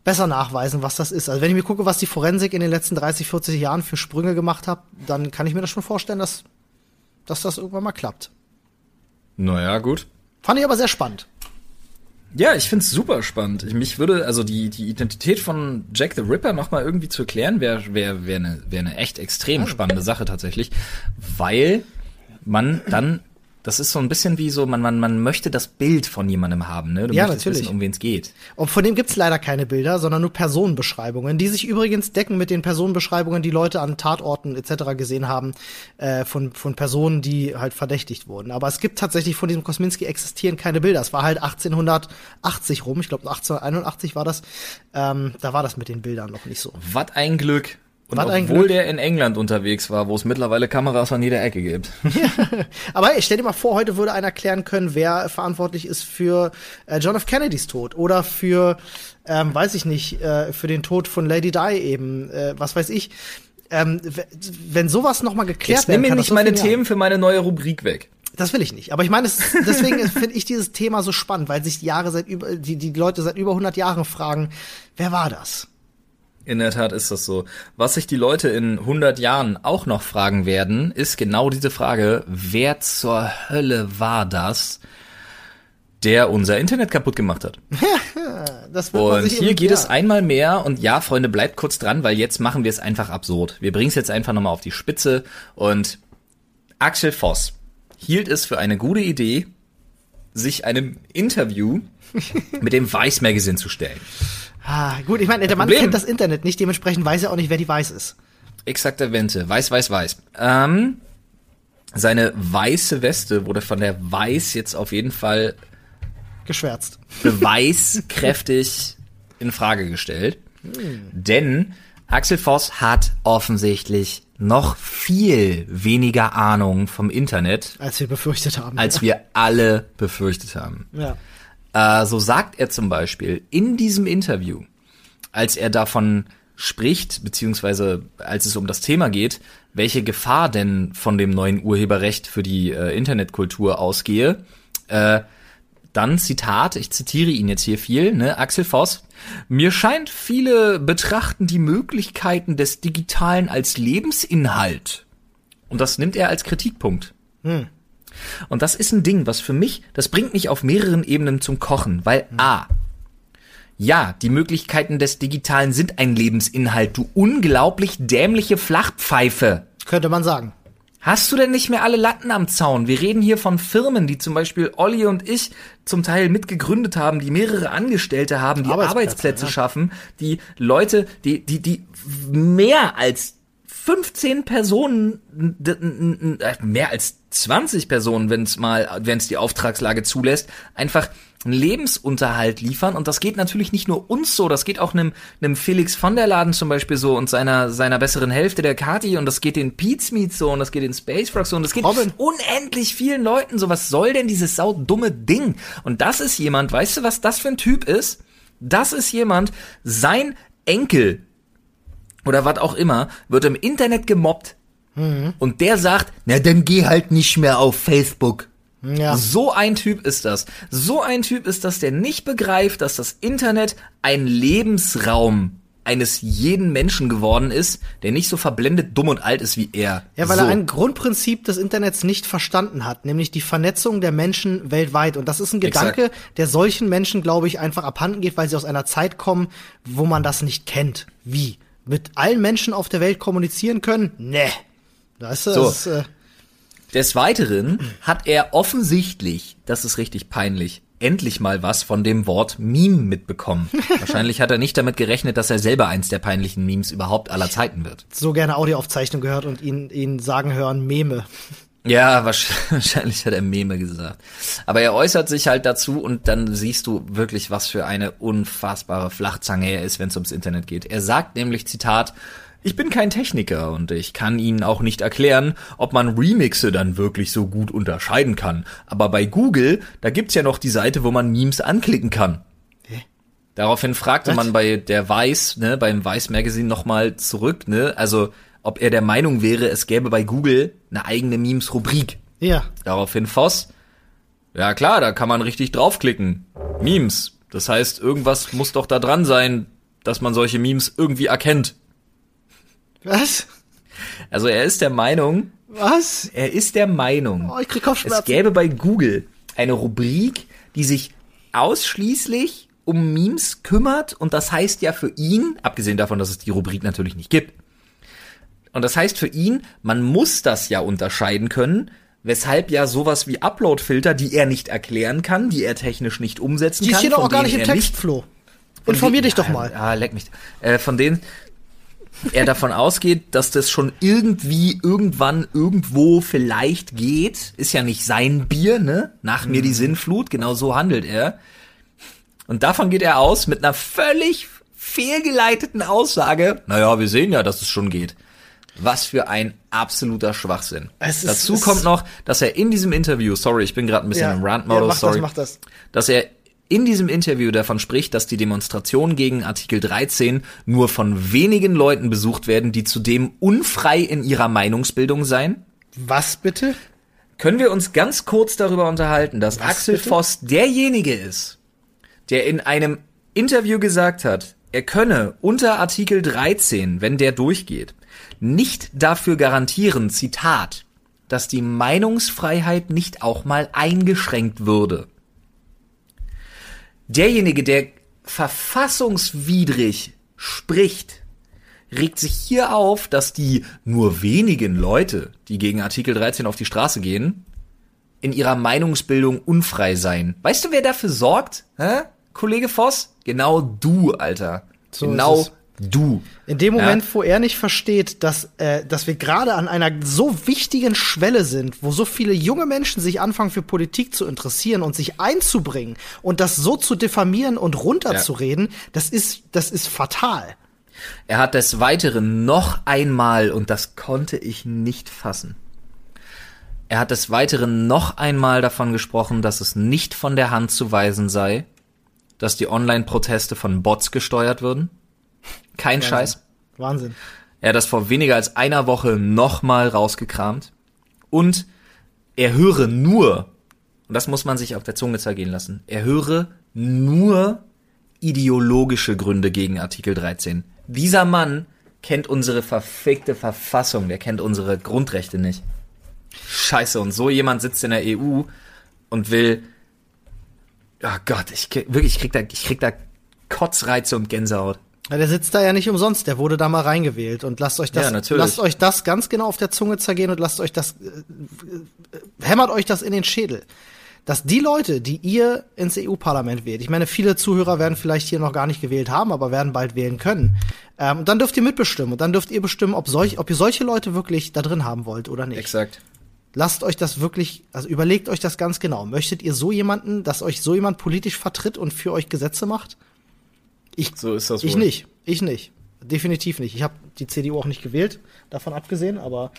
S2: besser nachweisen, was das ist. Also wenn ich mir gucke, was die Forensik in den letzten 30, 40 Jahren für Sprünge gemacht hat, dann kann ich mir das schon vorstellen, dass, dass das irgendwann mal klappt.
S1: Naja, gut.
S2: Fand ich aber sehr spannend.
S1: Ja, ich find's super spannend. Ich, mich würde, also die, die Identität von Jack the Ripper nochmal irgendwie zu erklären, wäre wär, wär eine wär ne echt extrem spannende Sache tatsächlich. Weil man dann das ist so ein bisschen wie so, man, man, man möchte das Bild von jemandem haben, ne? Du
S2: Ja,
S1: möchtest
S2: natürlich.
S1: wissen, um wen es geht.
S2: Und von dem gibt's leider keine Bilder, sondern nur Personenbeschreibungen, die sich übrigens decken mit den Personenbeschreibungen, die Leute an Tatorten etc. gesehen haben, äh, von, von Personen, die halt verdächtigt wurden. Aber es gibt tatsächlich von diesem Kosminski existieren keine Bilder. Es war halt 1880 rum, ich glaube 1881 war das. Ähm, da war das mit den Bildern noch nicht so.
S1: Was ein Glück. Und
S2: ein
S1: obwohl der in England unterwegs war, wo es mittlerweile Kameras an jeder Ecke gibt.
S2: Aber hey, stell dir mal vor, heute würde einer erklären können, wer verantwortlich ist für äh, John F. Kennedys Tod oder für, ähm, weiß ich nicht, äh, für den Tod von Lady Di eben, äh, was weiß ich. Ähm, wenn sowas noch mal geklärt
S1: Jetzt nimm
S2: werden
S1: mir
S2: kann,
S1: nicht meine Themen für meine neue Rubrik weg.
S2: Das will ich nicht. Aber ich meine, es- deswegen finde ich dieses Thema so spannend, weil sich die Jahre seit über, die, die Leute seit über 100 Jahren fragen, wer war das?
S1: In der Tat ist das so. Was sich die Leute in 100 Jahren auch noch fragen werden, ist genau diese Frage, wer zur Hölle war das, der unser Internet kaputt gemacht hat? Und hier geht es einmal mehr und ja, Freunde, bleibt kurz dran, weil jetzt machen wir es einfach absurd. Wir bringen es jetzt einfach nochmal auf die Spitze und Axel Voss hielt es für eine gute Idee, sich einem Interview mit dem Vice Magazine zu stellen.
S2: Ah, gut, ich meine, der Mann
S1: Problem-
S2: kennt das Internet nicht, dementsprechend weiß er auch nicht, wer die Weiß ist.
S1: Exakter Wente. Weiß, weiß, weiß. Ähm, seine weiße Weste wurde von der Weiß jetzt auf jeden Fall
S2: Geschwärzt.
S1: beweiskräftig in Frage gestellt. Denn Axel Voss hat offensichtlich noch viel weniger Ahnung vom Internet,
S2: Als wir befürchtet haben.
S1: als wir alle befürchtet haben.
S2: ja.
S1: Äh, so sagt er zum Beispiel in diesem Interview, als er davon spricht, beziehungsweise als es um das Thema geht, welche Gefahr denn von dem neuen Urheberrecht für die äh, Internetkultur ausgehe, äh, dann Zitat, ich zitiere ihn jetzt hier viel, ne, Axel Voss. Mir scheint, viele betrachten die Möglichkeiten des Digitalen als Lebensinhalt. Und das nimmt er als Kritikpunkt. Und das ist ein Ding, was für mich, das bringt mich auf mehreren Ebenen zum Kochen, weil A, ja, die Möglichkeiten des Digitalen sind ein Lebensinhalt, du unglaublich dämliche Flachpfeife.
S2: Könnte man sagen.
S1: Hast du denn nicht mehr alle Latten am Zaun? Wir reden hier von Firmen, die zum Beispiel Olli und ich zum Teil mitgegründet haben, die mehrere Angestellte haben, die
S2: Arbeitsplätze,
S1: Arbeitsplätze
S2: ja.
S1: schaffen, die Leute, die, die, die mehr als 15 Personen, äh, mehr als 20 Personen, wenn es mal, wenn es die Auftragslage zulässt, einfach einen Lebensunterhalt liefern. Und das geht natürlich nicht nur uns so, das geht auch einem, einem Felix von der Laden zum Beispiel so und seiner, seiner besseren Hälfte, der Kati, und das geht den Pete's Meat so und das geht den Space Frog so und das geht
S2: Robin.
S1: unendlich vielen Leuten so. Was soll denn dieses saudumme Ding? Und das ist jemand, weißt du, was das für ein Typ ist? Das ist jemand, sein Enkel oder was auch immer, wird im Internet gemobbt. Und der sagt, na dann geh halt nicht mehr auf Facebook.
S2: Ja.
S1: So ein Typ ist das. So ein Typ ist das, der nicht begreift, dass das Internet ein Lebensraum eines jeden Menschen geworden ist, der nicht so verblendet dumm und alt ist wie er.
S2: Ja, weil
S1: so.
S2: er ein Grundprinzip des Internets nicht verstanden hat, nämlich die Vernetzung der Menschen weltweit. Und das ist ein Gedanke,
S1: Exakt.
S2: der solchen Menschen, glaube ich, einfach abhanden geht, weil sie aus einer Zeit kommen, wo man das nicht kennt. Wie? Mit allen Menschen auf der Welt kommunizieren können? Nee. Das ist,
S1: So.
S2: das ist äh,
S1: Des Weiteren hat er offensichtlich, das ist richtig peinlich, endlich mal was von dem Wort Meme mitbekommen. Wahrscheinlich hat er nicht damit gerechnet, dass er selber eins der peinlichen Memes überhaupt aller Zeiten wird.
S2: so gerne Audioaufzeichnung gehört und ihn, ihn sagen hören, Meme.
S1: Ja, wahrsch- wahrscheinlich hat er Meme gesagt. Aber er äußert sich halt dazu und dann siehst du wirklich, was für eine unfassbare Flachzange er ist, wenn es ums Internet geht. Er sagt nämlich, Zitat, ich bin kein Techniker und ich kann Ihnen auch nicht erklären, ob man Remixe dann wirklich so gut unterscheiden kann. Aber bei Google, da gibt's ja noch die Seite, wo man Memes anklicken kann. Daraufhin fragte
S2: Was?
S1: man bei der Weiß, ne, beim Weiß Magazine nochmal zurück, ne, also ob er der Meinung wäre, es gäbe bei Google eine eigene Memes-Rubrik.
S2: Ja.
S1: Daraufhin Voss. Ja klar, da kann man richtig draufklicken. Memes. Das heißt, irgendwas muss doch da dran sein, dass man solche Memes irgendwie erkennt.
S2: Was?
S1: Also er ist der Meinung,
S2: Was?
S1: er ist der Meinung,
S2: Oh, ich krieg
S1: es
S2: Kopfschmerzen.
S1: gäbe bei Google eine Rubrik, die sich ausschließlich um Memes kümmert und das heißt ja für ihn, abgesehen davon, dass es die Rubrik natürlich nicht gibt, und das heißt für ihn, man muss das ja unterscheiden können, Weshalb ja sowas wie Upload-Filter, die er nicht erklären kann, die er technisch nicht umsetzen
S2: Die
S1: kann.
S2: steht doch
S1: von
S2: auch gar nicht im Text, Flo. Informier dich doch mal.
S1: Ah, leck mich. Äh, von denen er davon ausgeht, dass das schon irgendwie, irgendwann, irgendwo vielleicht geht. Ist ja nicht sein Bier, ne? Nach mir
S2: Mhm.
S1: die Sinnflut, genau so handelt er. Und davon geht er aus mit einer völlig fehlgeleiteten Aussage. Naja, wir sehen ja, dass es schon geht. Was für ein absoluter Schwachsinn.
S2: Es ist-
S1: Dazu
S2: es-
S1: kommt noch, dass er in diesem Interview, sorry, ich bin gerade ein bisschen im
S2: ja,
S1: Rant-Modus,
S2: mach
S1: sorry
S2: das, mach das.
S1: dass er in diesem Interview davon spricht, dass die Demonstrationen gegen Artikel 13 nur von wenigen Leuten besucht werden, die zudem unfrei in ihrer Meinungsbildung seien.
S2: Was bitte?
S1: Können wir uns ganz kurz darüber unterhalten, dass
S2: Was
S1: Axel
S2: bitte?
S1: Voss derjenige ist, der in einem Interview gesagt hat, er könne unter Artikel 13, wenn der durchgeht, nicht dafür garantieren, Zitat, dass die Meinungsfreiheit nicht auch mal eingeschränkt würde. Derjenige, der verfassungswidrig spricht, regt sich hier auf, dass die nur wenigen Leute, die gegen Artikel 13 auf die Straße gehen, in ihrer Meinungsbildung unfrei seien. Weißt du, wer dafür sorgt? Hä? Kollege Voss? Genau du, Alter.
S2: So
S1: genau du.
S2: In dem Moment,
S1: Ja.
S2: wo er nicht versteht, dass, äh, dass wir gerade an einer so wichtigen Schwelle sind, wo so viele junge Menschen sich anfangen für Politik zu interessieren und sich einzubringen und das so zu diffamieren und runterzureden, das ist, das ist fatal.
S1: Er hat des Weiteren noch einmal, und das konnte ich nicht fassen, er hat des Weiteren noch einmal davon gesprochen, dass es nicht von der Hand zu weisen sei, dass die Online-Proteste von Bots gesteuert würden. Kein Scheiß.
S2: Wahnsinn.
S1: Er hat das vor weniger als einer Woche nochmal rausgekramt. Und er höre nur, und das muss man sich auf der Zunge zergehen lassen, er höre nur ideologische Gründe gegen Artikel 13. Dieser Mann kennt unsere verfickte Verfassung, der kennt unsere Grundrechte nicht. Scheiße, und so jemand sitzt in der EU und will, oh Gott, ich krieg, wirklich, ich krieg da, ich krieg da Kotzreize und Gänsehaut.
S2: Ja, der sitzt da ja nicht umsonst, der wurde da mal reingewählt und lasst euch das,
S1: Ja,
S2: lasst euch das ganz genau auf der Zunge zergehen und lasst euch das, äh, äh, hämmert euch das in den Schädel. Dass die Leute, die ihr ins EU-Parlament wählt, ich meine, viele Zuhörer werden vielleicht hier noch gar nicht gewählt haben, aber werden bald wählen können, ähm, dann dürft ihr mitbestimmen und dann dürft ihr bestimmen, ob, solch, ob ihr solche Leute wirklich da drin haben wollt oder nicht.
S1: Exakt.
S2: Lasst euch das wirklich, also überlegt euch das ganz genau. Möchtet ihr so jemanden, dass euch so jemand politisch vertritt und für euch Gesetze macht? Ich,
S1: So ist das
S2: ich
S1: wohl.
S2: nicht. Ich nicht. Definitiv nicht. Ich habe die CDU auch nicht gewählt, davon abgesehen, aber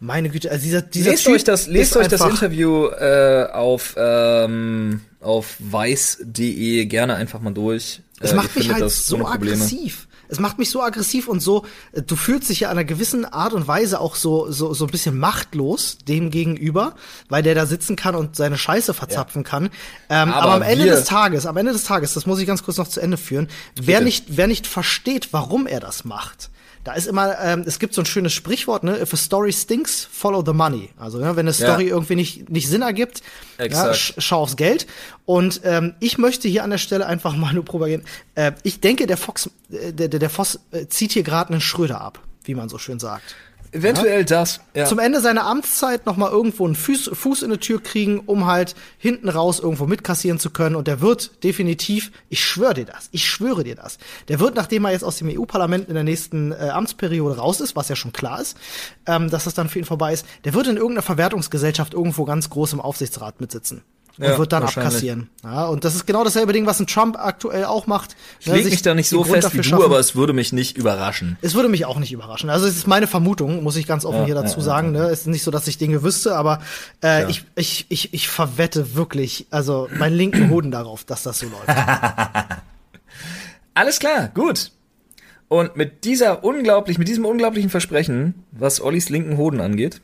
S2: meine Güte, also dieser, dieser
S1: Lest
S2: Typ
S1: euch das, lest euch das Interview äh, auf ähm, auf weiß.de gerne einfach mal durch.
S2: Es
S1: Äh,
S2: macht mich halt so aggressiv. Es macht mich so aggressiv und so, äh, du fühlst dich ja einer gewissen Art und Weise auch so, so, so ein bisschen machtlos dem gegenüber, weil der da sitzen kann und seine Scheiße verzapfen kann. Ähm, aber,
S1: Aber
S2: am Ende des Tages, am Ende des Tages, das muss ich ganz kurz noch zu Ende führen, wer
S1: Bitte.
S2: nicht, wer nicht versteht, warum er das macht, da ist immer, ähm, es gibt so ein schönes Sprichwort, ne, if a story stinks, follow the money. Also, ne, wenn eine Story irgendwie nicht, nicht Sinn ergibt, ja, sch schau aufs Geld. Und ähm, ich möchte hier an der Stelle einfach mal nur propagieren. Äh, ich denke, der Fox, äh, der, der der Voss äh, zieht hier gerade einen Schröder ab, wie man so schön sagt.
S1: Eventuell das. Ja.
S2: Zum Ende seiner Amtszeit noch mal irgendwo einen Fuß, Fuß in die Tür kriegen, um halt hinten raus irgendwo mitkassieren zu können. Und der wird definitiv, ich schwöre dir das, ich schwöre dir das, der wird, nachdem er jetzt aus dem EU-Parlament in der nächsten äh, Amtsperiode raus ist, was ja schon klar ist, ähm, dass das dann für ihn vorbei ist, der wird in irgendeiner Verwertungsgesellschaft irgendwo ganz groß im Aufsichtsrat mitsitzen. Und
S1: Ja,
S2: wird dann abkassieren. Ja, und das ist genau dasselbe Ding, was ein Trump aktuell auch macht.
S1: ich leg mich da nicht so fest wie du, aber es würde mich nicht überraschen.
S2: Es würde mich auch nicht überraschen. Also es ist meine Vermutung, muss ich ganz offen
S1: Ja,
S2: hier dazu
S1: ja,
S2: sagen. Ne? Es ist nicht so, dass ich Dinge wüsste, aber äh,
S1: Ja.
S2: ich, ich, ich, ich verwette wirklich, also meinen linken Hoden darauf, dass das so läuft.
S1: Alles klar, gut. Und mit dieser unglaublich, mit diesem unglaublichen Versprechen, was Ollis linken Hoden angeht,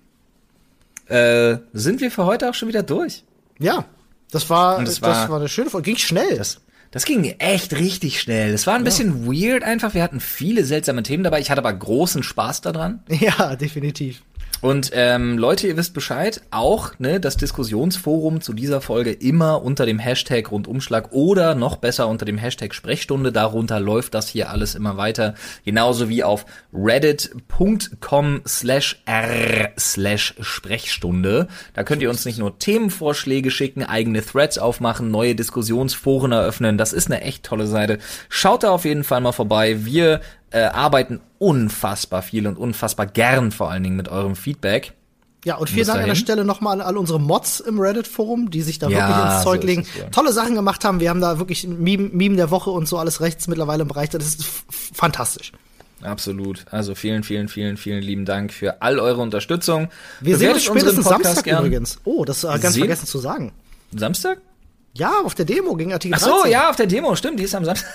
S1: äh, sind wir für heute auch schon wieder durch.
S2: ja, das war, das
S1: es
S2: war,
S1: war-
S2: eine schöne Folge. Ging schnell.
S1: Das, das ging echt richtig schnell. Das war ein bisschen weird einfach. Wir hatten viele seltsame Themen dabei. Ich hatte aber großen Spaß daran.
S2: ja, definitiv.
S1: Und ähm, Leute, ihr wisst Bescheid, auch ne, das Diskussionsforum zu dieser Folge immer unter dem Hashtag Rundumschlag oder noch besser unter dem Hashtag Sprechstunde. Darunter läuft das hier alles immer weiter. Genauso wie auf reddit.com slash r slash Sprechstunde. Da könnt ihr uns nicht nur Themenvorschläge schicken, eigene Threads aufmachen, neue Diskussionsforen eröffnen. Das ist eine echt tolle Seite. Schaut da auf jeden Fall mal vorbei. Wir äh, arbeiten unfassbar viel und unfassbar gern vor allen Dingen mit eurem Feedback.
S2: Ja, und vielen Dank an der. Stelle nochmal an all unsere Mods im Reddit-Forum, die sich da
S1: Ja,
S2: wirklich ins Zeug
S1: so
S2: legen,
S1: es, ja.
S2: tolle Sachen gemacht haben. Wir haben da wirklich Meme, Meme der Woche und so alles rechts mittlerweile im Bereich. Das ist fantastisch.
S1: Absolut. Also vielen, vielen, vielen, vielen lieben Dank für all eure Unterstützung.
S2: Wir sehen uns
S1: Bewertet
S2: spätestens Samstag
S1: gern.
S2: übrigens. Oh, das äh, ganz
S1: Sehen-
S2: vergessen zu sagen.
S1: Samstag?
S2: Ja, auf der Demo gegen Artikel
S1: Ach so,
S2: 13.
S1: ja, auf der Demo, stimmt, die ist am Samstag.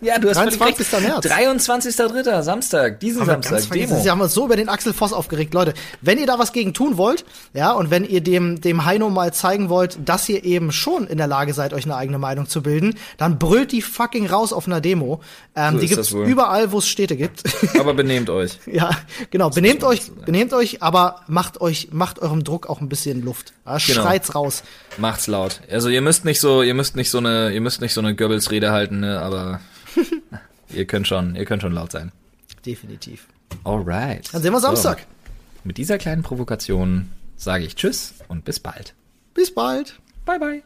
S1: Ja, du hast völlig
S2: 23.
S1: recht.
S2: März.
S1: 23.3. Samstag, diesen
S2: Aber
S1: Samstag, Demo.
S2: Sie haben uns so über den Axel Voss aufgeregt, Leute. Wenn ihr da was gegen tun wollt, ja, und wenn ihr dem, dem Heino mal zeigen wollt, dass ihr eben schon in der Lage seid, euch eine eigene Meinung zu bilden, dann brüllt die fucking raus auf einer Demo. Ähm,
S1: So
S2: die gibt's überall, wo es Städte gibt.
S1: Aber benehmt euch.
S2: ja, genau. Benehmt euch, benehmt euch, aber macht euch, macht eurem Druck auch ein bisschen Luft. Ja,
S1: Genau.
S2: Schreit's raus.
S1: Macht's laut. Also ihr müsst nicht so, ihr müsst nicht so eine, ihr müsst nicht so eine Goebbels-Rede halten, ne, aber ihr könnt schon, ihr könnt schon laut sein.
S2: Definitiv.
S1: Alright.
S2: Dann sehen wir Samstag.
S1: So, mit dieser kleinen Provokation sage ich Tschüss und bis bald.
S2: Bis bald.
S1: Bye bye.